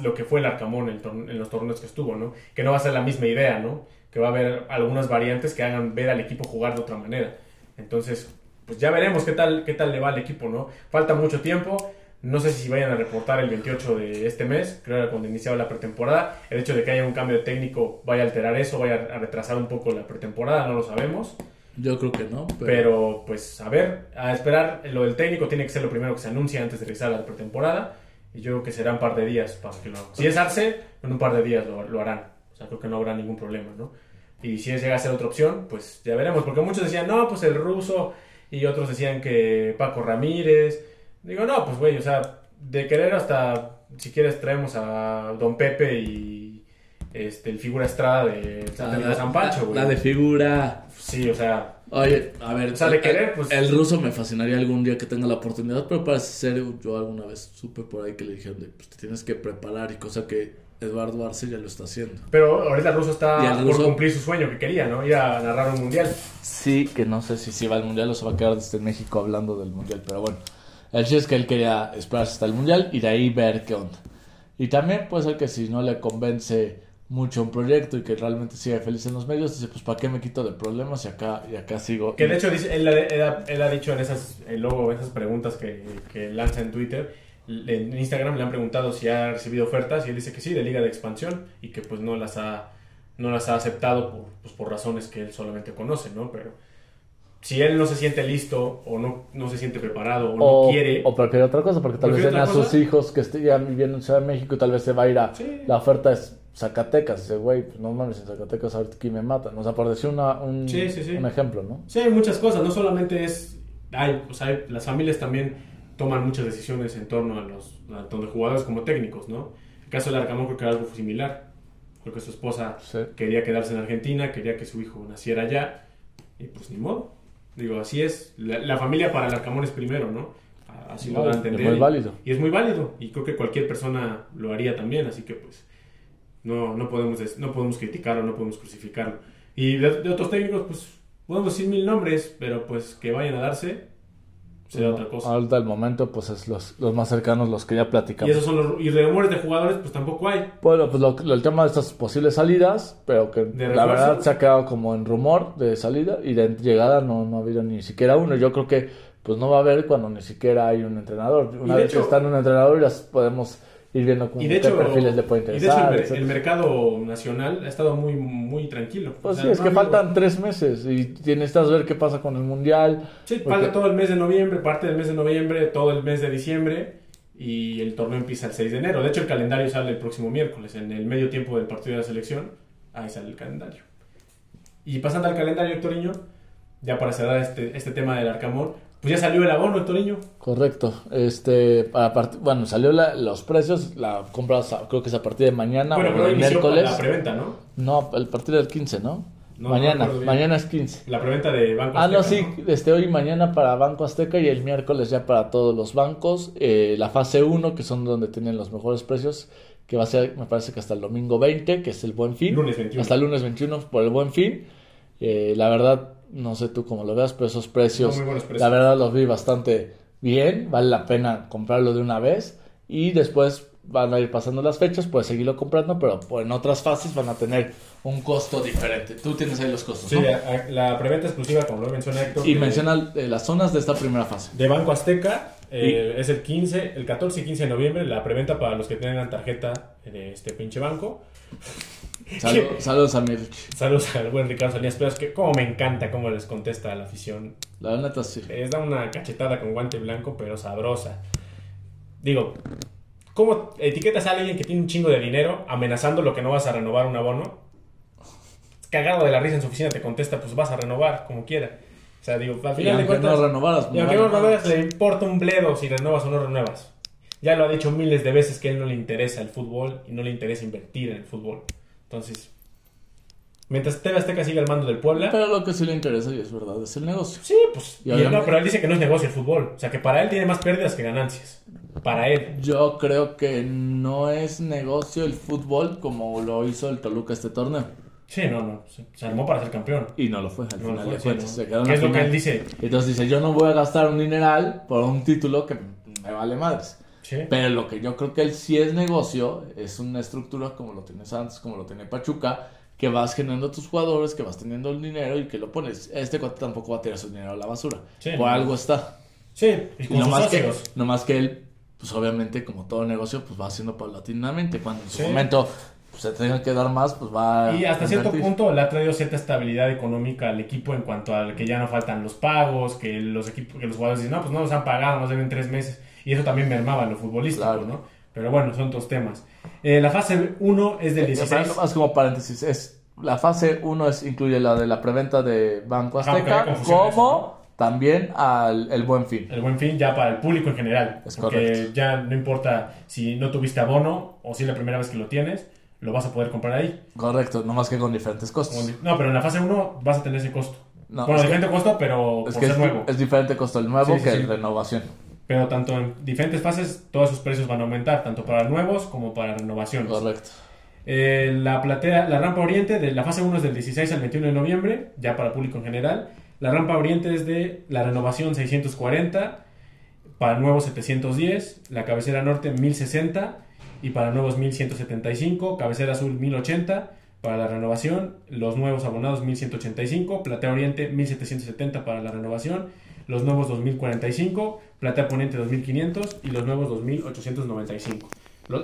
lo que fue el Arcamón en, los torneos que estuvo, ¿no? Que no va a ser la misma idea, ¿no? Que va a haber algunas variantes que hagan ver al equipo jugar de otra manera. Entonces, pues ya veremos qué tal, qué tal le va al equipo, ¿no? Falta mucho tiempo. No sé si vayan a reportar el 28 de este mes, creo que cuando iniciaba la pretemporada. El hecho de que haya un cambio de técnico vaya a alterar eso, vaya a retrasar un poco la pretemporada, no lo sabemos. Yo creo que no. Pero, pues a ver, a esperar. Lo del técnico tiene que ser lo primero que se anuncia antes de a la pretemporada. Y yo creo que será un par de días para que lo... Si es Arce, en un par de días lo, lo harán. O sea, creo que no habrá ningún problema, ¿no? Y si llega a ser otra opción, pues ya veremos. Porque muchos decían, no, pues el ruso. Y otros decían que Paco Ramírez. Digo, no, pues güey, o sea, de querer hasta, si quieres, traemos a Don Pepe y este, el figura Estrada de Santa Anita San Pancho, güey. la de figura. Sí, o sea, Oye, a ver. O sea, de el- querer, pues- El ruso me fascinaría algún día que tenga la oportunidad, pero parece ser. Yo alguna vez supe por ahí que le dijeron de, pues te tienes que preparar y cosa que Eduardo Arce ya lo está haciendo. Pero ahorita el ruso está el por ruso- cumplir su sueño que quería, ¿no? Ir a narrar un mundial. Sí, que no sé si se va al mundial o se va a quedar desde México hablando del mundial, pero bueno. El chiste es que él quería esperarse hasta el mundial y de ahí ver qué onda. Y también puede ser que si no le convence mucho un proyecto y que realmente sigue feliz en los medios, dice, pues ¿para qué me quito de problemas y acá, y acá sigo? Que de hecho dice, él, él ha- él ha dicho en esas, luego esas preguntas que, que lanza en Twitter, en Instagram le han preguntado si ha recibido ofertas y él dice que sí, de liga de expansión y que pues no las ha, no las ha aceptado por, pues, por razones que él solamente conoce, ¿no? Pero si él no se siente listo o no, no se siente preparado o, o, no quiere... o prefiere otra cosa, porque tal vez ¿Prefiere tiene a sus hijos que estén viviendo en Ciudad de México y tal vez se va a ir a... Sí. La oferta es Zacatecas. Dice, güey, pues no mames, en Zacatecas aquí me matan. Por decir una, un, Sí, sí, sí. un ejemplo, ¿no? Sí, hay muchas cosas, no solamente es... Hay, o sea, hay- las familias también toman muchas decisiones en torno a los a tanto jugadores como técnicos, ¿no? El caso del Arcamón creo que era algo similar. Creo que su esposa quería quedarse en Argentina, quería que su hijo naciera allá, y pues ni modo. Digo, así es. La, la familia para el Arcamón es primero, ¿no? A- Así lo No, da a es entender. muy y- válido. Y es muy válido. Y creo que cualquier persona lo haría también, así que pues no, no, podemos, no podemos criticarlo, no podemos crucificarlo. Y de, de otros técnicos, pues podemos decir mil nombres, pero pues que vayan a darse será otra cosa. Ahorita el momento, pues es los, los más cercanos, los que ya Y platicamos. esos son los y rumores de jugadores, pues tampoco hay. Bueno, pues lo- lo- el tema de estas posibles salidas, pero que ¿De la verdad se ha quedado como en rumor de salida y de llegada no, no ha habido ni siquiera uno. Yo creo que pues no va a haber cuando ni siquiera hay un entrenador. Una vez hecho- que está en un entrenador ya podemos ir viendo con Y de qué hecho, perfiles le puede y de hecho interesar. el, mercado nacional ha estado muy, muy tranquilo. Pues O sea, sí, es no que faltan tres meses y tienes que ver qué pasa con el mundial. Sí, porque- falta todo el mes de noviembre, parte del mes de noviembre, todo el mes de diciembre y el torneo empieza el 6 de enero. De hecho, el calendario sale el próximo miércoles, en el medio tiempo del partido de la selección. Ahí sale el calendario. Y pasando al calendario, Hectoriño, ya para cerrar este, este tema del Arcamón, pues ya salió el abono, Hectoriño. Correcto. Este, part- bueno, salió la- los precios, la compras a- creo que es a partir de mañana bueno, o pero el miércoles. la preventa, ¿no? No, el partido del 15, ¿no? No, no mañana, mañana es 15. La preventa de Banco Ah, no, Azteca, sí, este hoy y mañana para Banco Azteca y el miércoles ya para todos los bancos. Eh, la fase 1, que son donde tienen los mejores precios, que va a ser, me parece que hasta el domingo 20, que es el buen fin. Lunes 21. Hasta el lunes 21 por el buen fin. Eh, la verdad, no sé tú cómo lo veas, pero esos precios, No, la verdad los vi bastante bien. Vale la pena comprarlo de una vez. Y después van a ir pasando las fechas, puedes seguirlo comprando, pero en otras fases van a tener un costo diferente. Tú tienes ahí los costos, Sí, ¿no? la, la preventa exclusiva, como lo menciona Héctor. Y menciona eh, las zonas de esta primera fase. De Banco Azteca, Eh, es el 15, el 14 y 15 de noviembre, la preventa para los que tengan tarjeta de este pinche banco. *laughs* saludos a mi Saludos al buen Ricardo Salinas, pero es que como me encanta cómo les contesta a la afición. La neta sí. Es da una cachetada con guante blanco, pero sabrosa. Digo, ¿cómo etiquetas a alguien que tiene un chingo de dinero amenazando lo que no vas a renovar un abono? Cagado de la risa en su oficina te contesta, pues vas a renovar como quiera. Sea, digo, al final de cuentas. No renovaras, y aunque no renovas, le importa un bledo si renuevas o no renuevas. Ya lo ha dicho miles de veces que a él no le interesa el fútbol y no le interesa invertir en el fútbol. Entonces, mientras TV Azteca siga al mando del Puebla. Pero lo que sí le interesa, y es verdad, es el negocio. Sí, pues. pero él dice que no es negocio el fútbol. O sea, que para él tiene más pérdidas que ganancias. Para él. Yo creo que no es negocio el fútbol como lo hizo el Toluca este torneo. Sí, no, no. Se, armó para ser campeón. Y no lo fue, al final de cuentas. Se quedó ¿Qué es lo que él dice? Entonces dice: Yo no voy a gastar un dineral por un título que me vale madres. Pero lo que yo creo que él sí es negocio es una estructura como lo tiene Santos, como lo tiene Pachuca, que vas generando tus jugadores, que vas teniendo el dinero y que lo pones. Este cuate tampoco va a tirar su dinero a la basura. Por algo está. Sí, y no más que, no más que él, pues obviamente, como todo negocio, pues va haciendo paulatinamente. Cuando en su momento se tenga que dar más, pues va Y hasta cierto punto le ha traído cierta estabilidad económica al equipo en cuanto a que ya no faltan los pagos, que los equipos, que los jugadores dicen, no, pues no nos han pagado, nos deben tres meses y eso también mermaba lo futbolístico, ¿no? Pero bueno, son dos temas. Eh, la fase 1 es del 16. Eh, más como paréntesis, es la fase 1 es, incluye la de la preventa de Banco Azteca, como también al el Buen Fin. El Buen Fin ya para el público en general. Es porque ya no importa si no tuviste abono o si es la primera vez que lo tienes, lo vas a poder comprar ahí. Correcto, no más que con diferentes costos. No, pero en la fase 1 vas a tener ese costo. No, bueno, diferente costo, pero es por ser nuevo. Es diferente costo el nuevo que el renovación. Pero tanto en diferentes fases, todos sus precios van a aumentar, tanto para nuevos como para renovaciones. Correcto. Eh, la platea, la rampa oriente de la fase 1 es del 16 al 21 de noviembre, ya para público en general. La rampa oriente es de la renovación 640, para nuevos 710, la cabecera norte 1060 y para nuevos 1175, cabecera azul 1080 para la renovación, los nuevos abonados 1185, platea oriente 1770 para la renovación los nuevos 2045, Plata Poniente 2500 y los nuevos 2895.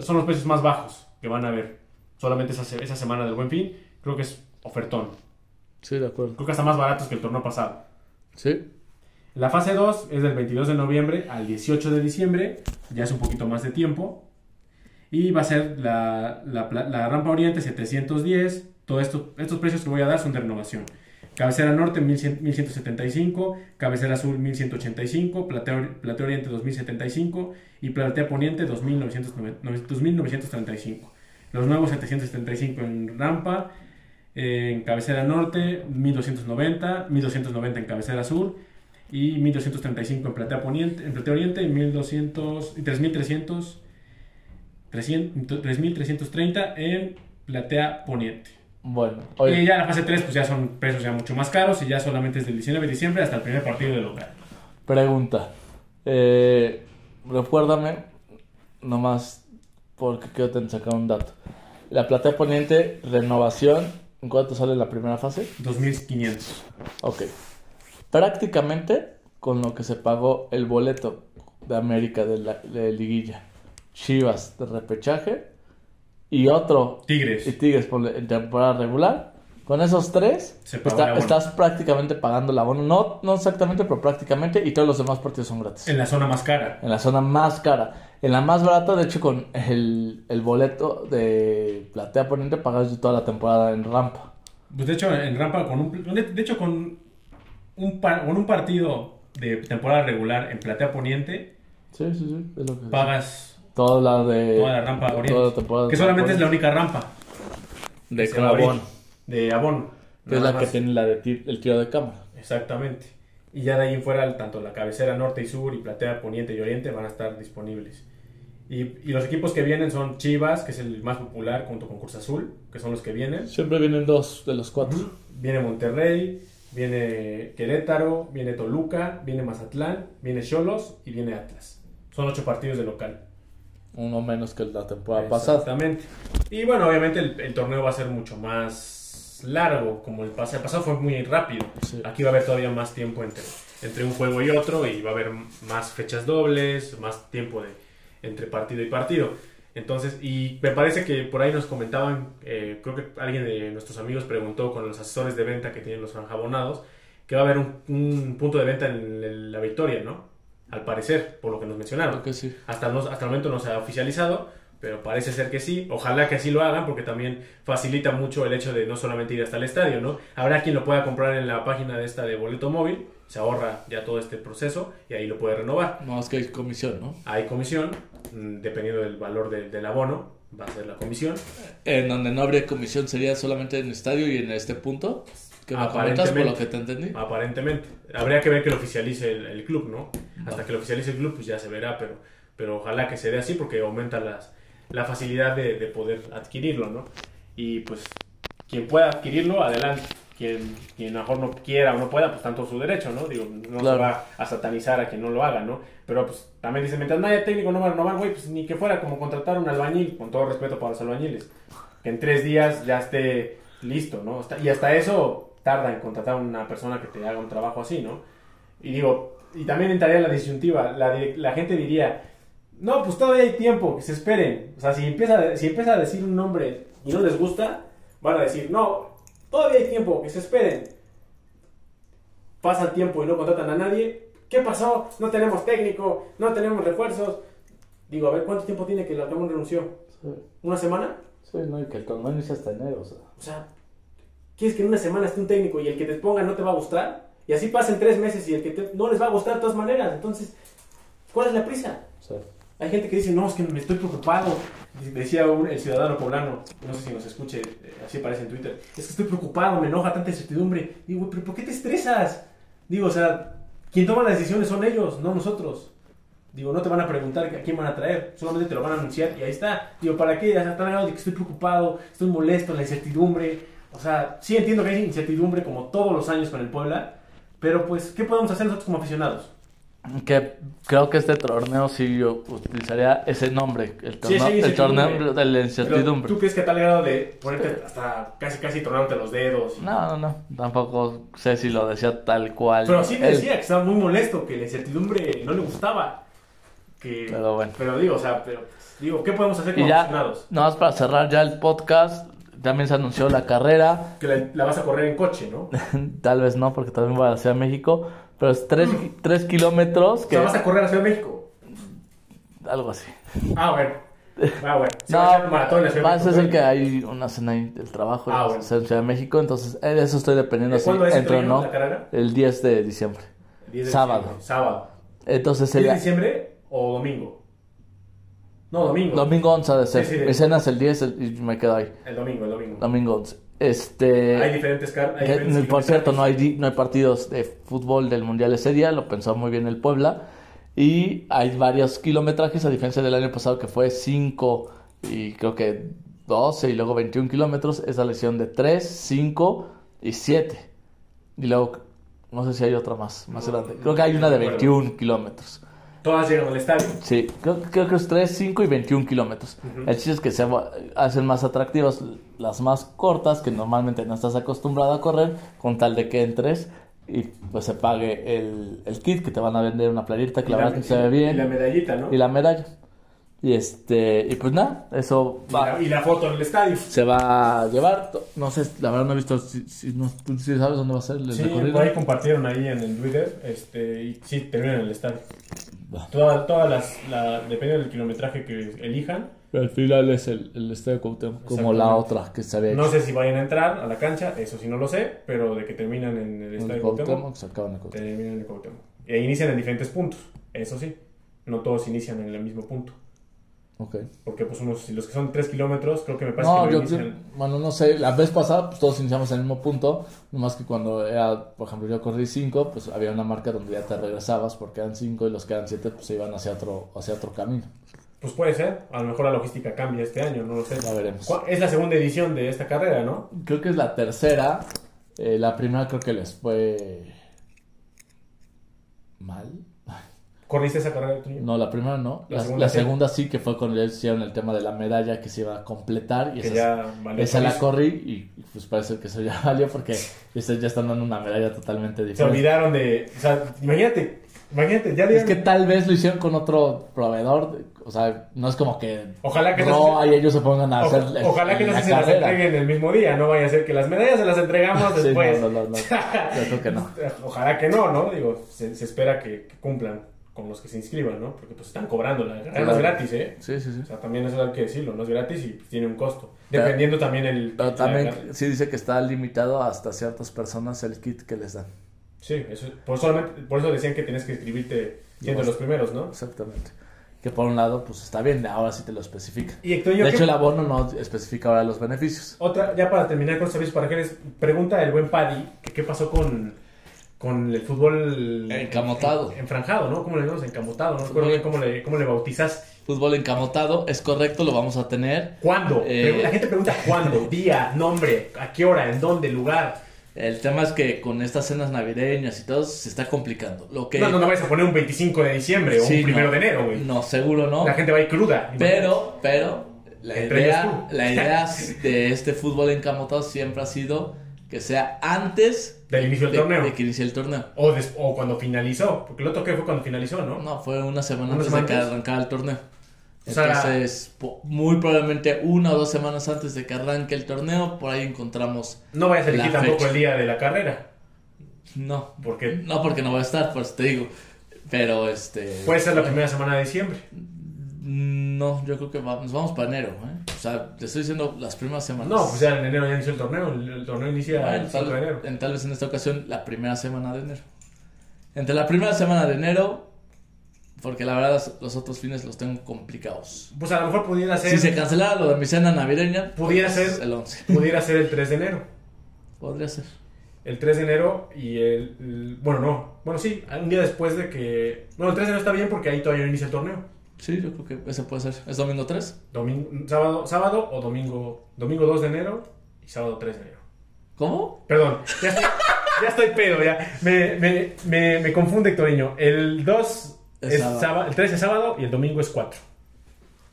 Son los precios más bajos que van a haber solamente esa, esa semana del Buen Fin. Creo que es ofertón. Sí, de acuerdo. Creo que está más baratos que el torneo pasado. Sí. La fase 2 es del 22 de noviembre al 18 de diciembre, ya es un poquito más de tiempo. Y va a ser la, la, la rampa oriente 710. Todos esto, estos precios que voy a dar son de renovación. Cabecera Norte 1175, Cabecera Sur 1185, Platea, Oriente 2075 y Platea Poniente 2935. Los nuevos 775 en Rampa, en Cabecera Norte 1290, 1290 en Cabecera Sur y 1235 en Platea Poniente, en Platea Oriente y 1200 y 3300 3330 en Platea Poniente. Bueno, Y ya la fase 3, pues ya son precios ya mucho más caros y ya solamente es del 19 de diciembre hasta el primer partido de local. Pregunta. Eh, recuérdame, nomás porque quiero te sacar un dato. La plata poniente, renovación, ¿en cuánto sale la primera fase? 2500. Ok. Prácticamente con lo que se pagó el boleto de América de, la, de Liguilla, Chivas de repechaje y otro. Tigres. Y Tigres por, en temporada regular. Con esos tres, estás prácticamente pagando el abono. No, no exactamente, pero prácticamente. Y todos los demás partidos son gratis. En la zona más cara. En la zona más cara. En la más barata, de hecho, con el, el boleto de platea poniente, pagas toda la temporada en rampa. Pues de hecho, en rampa, con un, de hecho, con un, con un partido de temporada regular en platea poniente, sí, sí, sí, es lo que pagas Toda la de. Toda la rampa oriente. que solamente es la única rampa. De Abón. De Abón. Que es la que tiene la de el tiro de cámara. Exactamente. Y ya de ahí en fuera, tanto la cabecera norte y sur y platea poniente y oriente van a estar disponibles. Y, y, los equipos que vienen son Chivas, que es el más popular, junto con Cruz Azul, que son los que vienen. Siempre vienen dos de los cuatro. Viene Monterrey, viene Querétaro, viene Toluca, viene Mazatlán, viene Cholos y viene Atlas. Son ocho partidos de local uno menos que la temporada pasada. Exactamente. Y bueno, obviamente el, torneo va a ser mucho más largo, como el pasado. El pasado fue muy rápido. Aquí va a haber todavía más tiempo entre, entre un juego y otro y va a haber más fechas dobles, más tiempo de, entre partido y partido. Entonces, y me parece que por ahí nos comentaban, eh, creo que alguien de nuestros amigos preguntó con los asesores de venta que tienen los franjabonados, que va a haber un, punto de venta en la Victoria, ¿no? Al parecer, por lo que nos mencionaron. hasta, hasta el momento no se ha oficializado, pero parece ser que sí. Ojalá que así lo hagan, porque también facilita mucho el hecho de no solamente ir hasta el estadio, ¿no? Habrá quien lo pueda comprar en la página de esta de boleto móvil, se ahorra ya todo este proceso y ahí lo puede renovar. No, es que hay comisión, ¿no? Hay comisión, mm, dependiendo del valor del abono, va a ser la comisión. En donde no habría comisión sería solamente en el estadio y en este punto. Que me por lo que te entendí. Aparentemente. Habría que ver que lo oficialice el, club, ¿no? Hasta que lo oficialice el club, pues ya se verá, pero, pero ojalá que se dé así porque aumenta las, la facilidad de, de poder adquirirlo, ¿no? Y pues quien pueda adquirirlo, adelante quien, quien mejor no quiera o no pueda, pues tanto su derecho, ¿no? Digo, no se va a satanizar a quien no lo haga, ¿no? Pero pues también dice, mientras no haya técnico no va a renovar, güey, pues ni que fuera como contratar un albañil, con todo respeto para los albañiles, que en tres días ya esté listo, ¿no? Y hasta eso tarda en contratar a una persona que te haga un trabajo así, ¿no? Y digo, y también entraría la disyuntiva, la, la gente diría, no, pues todavía hay tiempo, que se esperen. O sea, si empieza, si empieza a decir un nombre y no les gusta, van a decir, no, Todavía hay tiempo, que se esperen. Pasa el tiempo y no contratan a nadie. ¿Qué pasó? No tenemos técnico, no tenemos refuerzos. Digo, a ver, ¿cuánto tiempo tiene que el Ramón renunció? ¿Una semana? Sí, no, y que el torneo inicia hasta enero, o sea. O sea, ¿quieres que en una semana esté un técnico y el que te ponga no te va a gustar? Y así pasen tres meses y el que no les va a gustar de todas maneras. Entonces, ¿cuál es la prisa? Sí. Hay gente que dice, no, es que me estoy preocupado. Decía el ciudadano poblano, no sé si nos escuche, eh, así aparece en Twitter, es que estoy preocupado, me enoja tanta incertidumbre. Digo, pero ¿por qué te estresas? Digo, o sea, quien toma las decisiones son ellos, no nosotros. Digo, no te van a preguntar a quién van a traer, solamente te lo van a anunciar y ahí está. Digo, ¿para qué? Ya están de que estoy preocupado, estoy molesto, la incertidumbre. O sea, sí entiendo que hay incertidumbre como todos los años con el Puebla, pero pues, ¿qué podemos hacer nosotros como aficionados? que creo que este torneo sí yo utilizaría ese nombre, el torneo, el torneo de la incertidumbre. ¿Tú crees que tal grado de ponerte hasta casi casi tronándote los dedos? No, no, no, tampoco sé si lo decía tal cual. Pero sí decía que estaba muy molesto, que la incertidumbre no le gustaba. Que, pero bueno. Pero digo, o sea, pero, digo, ¿qué podemos hacer como ya, Nada más para cerrar ya el podcast, también se anunció la carrera. Que la, la vas a correr en coche, ¿no? *laughs* tal vez no, porque también voy a la Ciudad de México. Pero es 3 kilómetros. Que... O vas a correr a Ciudad de México. Algo así. Ah, bueno. *laughs* Ah, bueno. no, maratón más es el que hay una cena ahí del trabajo ah, en Ciudad de México, entonces eh, de eso estoy dependiendo si entro o no. El 10 de diciembre. sábado. Sábado. Entonces ¿10 de diciembre o domingo? No, domingo. Domingo 11 de ser. Mi cena es el 10 y me quedo ahí. El domingo, el domingo. Domingo 11. Este, hay diferentes, Por cierto, no hay, no hay partidos de fútbol del Mundial ese día, lo pensó muy bien el Puebla. Y hay varios kilometrajes, a diferencia del año pasado que fue 5 y creo que 12 y luego 21 kilómetros. Esa lesión de 3, 5 y 7. Y luego, no sé si hay otra más, más grande. Creo que hay una de 21 kilómetros. Todas llegan al estadio. Sí, creo, que es 3, 5 y 21 kilómetros. El chiste es que se hacen más atractivas las más cortas, que normalmente no estás acostumbrado a correr, con tal de que entres y pues se pague el, el kit, que te van a vender una playita que la, verdad que se ve bien. Y la medallita, ¿no? Y la medalla. Y este, y pues nada, eso va. Y la, foto en el estadio. Se va a llevar, no sé, la verdad no he visto, si, si, no, ¿tú sí sabes dónde va a ser el sí, recorrido? ahí compartieron ahí en el Twitter, este, y sí, termina en el estadio. Todas, todas las, la, depende del kilometraje que elijan. Pero al final es el, el estadio Cuauhtémoc, como la otra que se había No sé si vayan a entrar a la cancha, eso sí no lo sé, pero de que terminan en el estadio Cuauhtémoc, se acaban en Terminan en el Cuauhtémoc. E inician en diferentes puntos, eso sí. No todos inician en el mismo punto. Porque pues unos, los que son 3 kilómetros, creo que me parece que yo Bueno, no sé, la vez pasada pues todos iniciamos en el mismo punto, más que cuando era, por ejemplo, yo corrí 5, pues había una marca donde ya te regresabas porque eran 5 y los que eran 7 pues se iban hacia otro, hacia otro camino. Pues puede ser, a lo mejor la logística cambia este año, no lo sé. Ya veremos. Es la segunda edición de esta carrera, ¿no? Creo que es la tercera, eh, la primera creo que les fue mal ¿Corriste esa carrera? No, la primera no. La La, segunda la sí. segunda sí, que fue cuando ya hicieron el tema de la medalla que se iba a completar. Y Que esa, ya valió esa la corrí y pues parece que eso ya *laughs* valió porque estos ya están dando una medalla totalmente Se diferente. olvidaron de. O sea, imagínate, imagínate, ya Es que tal vez lo hicieron con otro proveedor. O sea, no es como que Ojalá que no ellos se pongan a hacer ojalá que no se, se las entreguen el mismo día, no vaya a ser que las medallas se las entregamos *laughs* Sí, después. no, no, no, no. *laughs* Yo creo que no. Ojalá que no, ¿no? Digo, se, se espera que, que cumplan con los que se inscriban, ¿no? Porque pues están cobrando, la carrera no es Claro. gratis, ¿eh? Sí, sí, sí. O sea, también eso hay que decirlo, no es gratis y pues, tiene un costo. Pero- Dependiendo también el... Pero también sí dice que está limitado hasta ciertas personas el kit que les dan. Sí, eso, por, solamente, por eso decían que tienes que inscribirte siendo Lo los primeros, ¿no? Exactamente. Que por un lado, pues está bien, ahora sí te lo especifica. Y Hectorinho, De ¿qué- hecho, el abono no especifica ahora los beneficios. Otra, ya para terminar con servicios para les pregunta el buen Paddy que qué pasó con, con el fútbol Encamotado. en- enfranjado, ¿no? ¿Cómo le decimos? Encamotado, no recuerdo bien cómo le, cómo le bautizaste. Fútbol encamotado, es correcto, lo vamos a tener. ¿Cuándo? Eh. La gente pregunta cuándo, *laughs* día, nombre, a qué hora, en dónde, lugar. El tema es que con estas cenas navideñas y todo se está complicando. Lo que No, no, no vayas a poner un 25 de diciembre o un primero no. de enero, güey. No, seguro no. La gente va a ir cruda. Pero, pero, la idea, la idea *laughs* de este fútbol encamotado siempre ha sido que sea antes Del inicio del de, torneo. de que inicie el torneo. O, des- o cuando finalizó, porque el otro que fue cuando finalizó, ¿no? No, fue una semana ¿Una antes de que arrancara el torneo. O Entonces, muy probablemente una o dos semanas antes de que arranque el torneo, por ahí encontramos. No vayas a La elegir tampoco el día de la carrera, No, porque no porque no voy a estar, pues te digo. Pero este. puede ser la primera semana de diciembre. No, yo creo que va- nos vamos para enero, ¿eh? O sea, te estoy diciendo las primeras semanas. No, pues ya en enero ya inició el torneo, el, el torneo inicia Bueno, el 5 de tal, enero. en, tal vez en esta ocasión la primera semana de enero. Entre la primera semana de enero, porque la verdad los otros fines los tengo complicados. Pues a lo mejor pudiera ser, Si se cancelara lo de mi cena navideña, Pudiera pues, ser. el 11. pudiera ser el 3 de enero. Podría ser. El 3 de enero y el, el- Bueno, no. Bueno, sí, un día después de que... Bueno, el 3 de enero está bien porque ahí todavía no inicia el torneo. Sí, yo creo que ese puede ser. ¿Es domingo 3? Domingo, sábado, sábado o domingo... Domingo 2 de enero y sábado 3 de enero. ¿Cómo? Perdón, ya estoy, ya estoy pedo, ya. Me, me, me, me confunde, Hectorinho. El 2 Es es sábado. sábado, el 3 es sábado y el domingo es 4.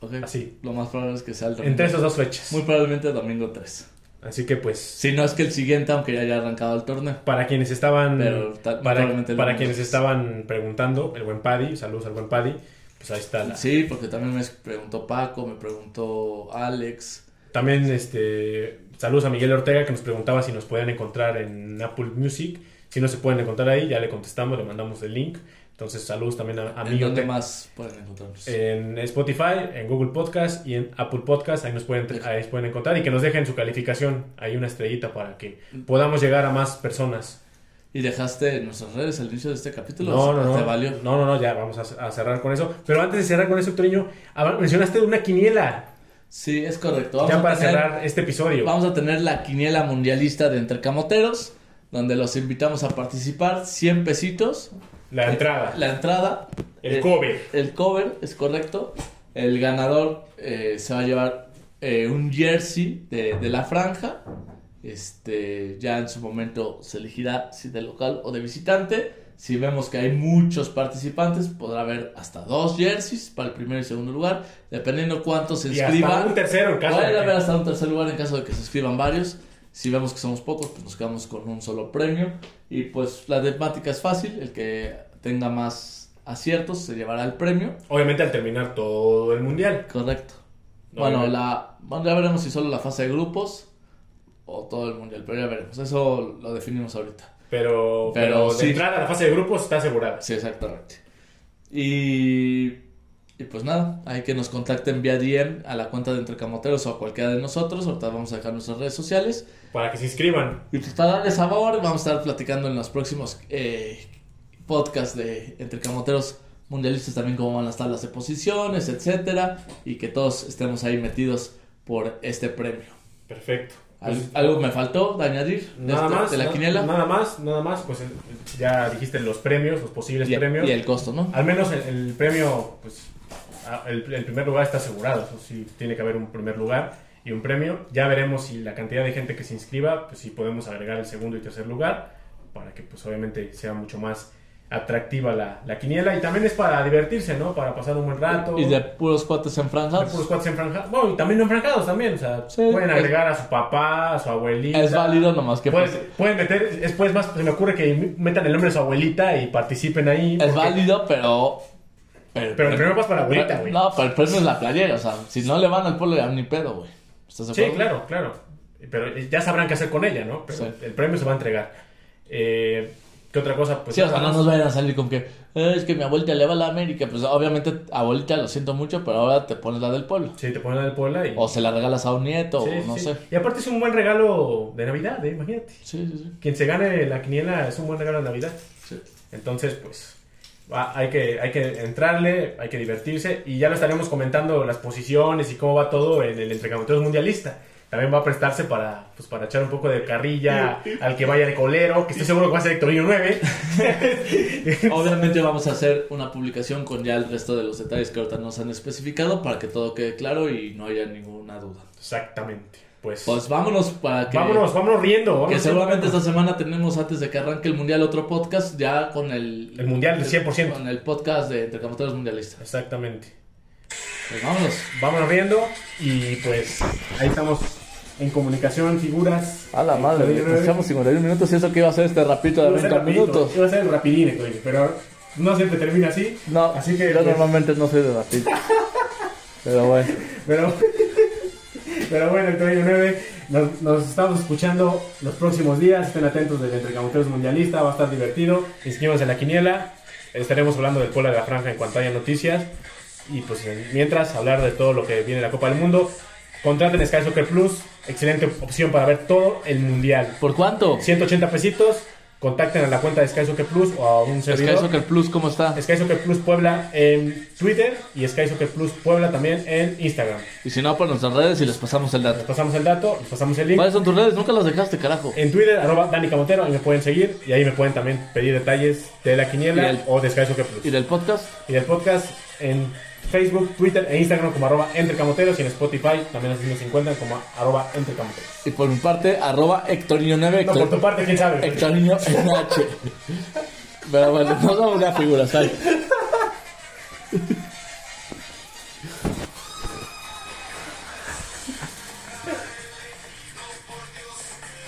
Ok. Así. Lo más probable es que sea el domingo. Entre esas dos fechas. Muy probablemente domingo 3. Así que pues... Si no es que el siguiente, aunque ya haya arrancado el torneo. Para quienes estaban Pero para, para quienes estaban preguntando, el buen Paddy, saludos al buen Paddy, pues ahí está la- Sí, porque también me preguntó Paco, me preguntó Alex. También este saludos a Miguel Ortega que nos preguntaba si nos pueden encontrar en Apple Music. Si no se pueden encontrar ahí, ya le contestamos, le mandamos el link. Entonces, saludos también a, a ¿En Miguel dónde más pueden encontrarnos? En Spotify, en Google Podcast y en Apple Podcast, ahí nos pueden, ahí pueden encontrar y que nos dejen su calificación, hay una estrellita para que podamos llegar a más personas. ¿Y dejaste nuestras redes al inicio de este capítulo? No, no, no. ¿Te valió? No, no, no, ya vamos a, a cerrar con eso. Pero antes de cerrar con eso, ah, mencionaste una quiniela Sí, es correcto. Vamos ya a para tener- cerrar este episodio. Vamos a tener la quiniela mundialista de entre camoteros, donde los invitamos a participar. 100 pesitos. La entrada, La entrada. el eh, cover. El cover, es correcto. El ganador eh, se va a llevar eh, un jersey de, de la franja. Este, ya en su momento se elegirá si de local o de visitante. Si vemos que hay muchos participantes, podrá haber hasta dos jerseys para el primer y segundo lugar, dependiendo cuántos se Y hasta inscriban. un tercero en caso de Puede que- haber hasta un tercer lugar en caso de que se inscriban varios. Si vemos que somos pocos, pues nos quedamos con un solo premio. Y pues la temática es fácil, el que tenga más aciertos se llevará el premio. Obviamente al terminar todo el mundial. Correcto. No, bueno, no. la, bueno, ya veremos si solo la fase de grupos o todo el mundial, pero ya veremos. Eso lo definimos ahorita. Pero, Pero pero, de sí. entrada a la fase de grupos está asegurada. Sí, exactamente. Y, y pues nada, hay que nos contacten vía DM a la cuenta de Entre Camoteros o a cualquiera de nosotros. Ahorita vamos a dejar nuestras redes sociales. Para que se inscriban. Y pues para darle sabor, vamos a estar platicando en los próximos eh, podcasts de Entre Camoteros Mundialistas también cómo van las tablas de posiciones, etcétera, y que todos estemos ahí metidos por este premio. Perfecto. Pues, ¿Algo me faltó de añadir de, nada más. de la na- quiniela? Nada más, nada más. Pues ya dijiste los premios, los posibles y, premios. y el costo, ¿no? Al menos el, el premio, pues el, el primer lugar está asegurado. Eso sí, tiene que haber un primer lugar y un premio. Ya veremos si la cantidad de gente que se inscriba, pues si podemos agregar el segundo y tercer lugar para que pues obviamente sea mucho más atractiva la, la quiniela y también es para divertirse, ¿no? Para pasar un buen rato. Y de puros cuates enfranjados. De puros cuates enfranjados. Bueno, y también no enfranjados también, o sea, Sí, pueden es- agregar a su papá, a su abuelita. Es válido nomás que Pueden, pues, pueden meter, después más se me ocurre que metan el nombre de su abuelita y participen ahí. es porque- válido, pero... Pero, Pero el premio pasa para la abuelita, güey. No, pero el premio es la playera, o sea, si no le van al pueblo ya ni pedo, güey. ¿Estás de Sí, claro, claro. Pero ya sabrán qué hacer con ella, ¿no? Pero Sí. el premio se va a entregar. Eh, ¿Qué otra cosa? Pues Sí, o sea, no nos vayan a salir con que "Eh, es que mi abuelita le va a la América. Pues obviamente, abuelita, lo siento mucho, pero ahora te pones la del pueblo. Sí, te ponen la del Puebla y... O se la regalas a un nieto, Sí, o no sí. sé. Y aparte es un buen regalo de Navidad, ¿eh? Imagínate. Sí, sí, sí. Quien se gane la quiniela es un buen regalo de Navidad. Sí. Entonces, pues, va- hay que, hay que entrarle, hay que divertirse y ya lo estaremos comentando las posiciones y cómo va todo en el Entrecamoteros Mundialista. También va a prestarse para, pues, para echar un poco de carrilla al que vaya de colero, que estoy seguro que va a ser Hectorino 9. *laughs* Obviamente vamos a hacer una publicación con ya el resto de los detalles que ahorita nos han especificado para que todo quede claro y no haya ninguna duda. Exactamente. Pues, Pues vámonos para que... vámonos, vámonos riendo. Que seguramente riendo. esta semana tenemos antes de que arranque el mundial otro podcast ya con el... El mundial del 100%. Con el podcast de Intercamotores Mundialistas. Exactamente. Pues vámonos. Vámonos riendo y pues ahí estamos en comunicación, figuras. A la madre, Hectorino nueve. echamos 51 minutos y eso que iba a ser este rapito de Iba a ser 20 rapidito, minutos. Iba a ser rapidín, Hectorino, pero no siempre termina así. No, Así que, yo pues, normalmente no soy de rapito. *laughs* Pero bueno. Pero, pero bueno, Hectorino 9, nos, nos estamos escuchando los próximos días. Estén atentos del Entrecamoteros Mundialista, va a estar divertido. Inscríbanse en la quiniela. Estaremos hablando del Puebla de la Franja en cuanto haya noticias. Y pues mientras, hablar de todo lo que viene de la Copa del Mundo. Contraten Sky Soccer Plus, excelente opción para ver todo el mundial. ¿Por cuánto? 180 pesitos, contacten a la cuenta de Sky Soccer Plus o a un Sky servidor. Soccer Plus, ¿cómo está? Sky Soccer Plus Puebla en Twitter y Sky Soccer Plus Puebla también en Instagram. Y si no, por nuestras redes y les pasamos el Les dato. pasamos el dato, les pasamos el link. ¿Cuáles son tus redes? Nunca los dejaste, carajo. En Twitter, arroba Dani Camotero, ahí me pueden seguir y ahí me pueden también pedir detalles de la quiniela o de Sky Soccer Plus. ¿Y del podcast? Y del podcast en Facebook, Twitter e Instagram como arroba Entre Camoteros y en Spotify también así nos encuentran como arroba Entre Camoteros. Y por mi parte, arroba Hectorinho9. No, por tu parte, quién sabe. Hectorinho *laughs* NH. Pero bueno, nos vamos ya figuras ahí.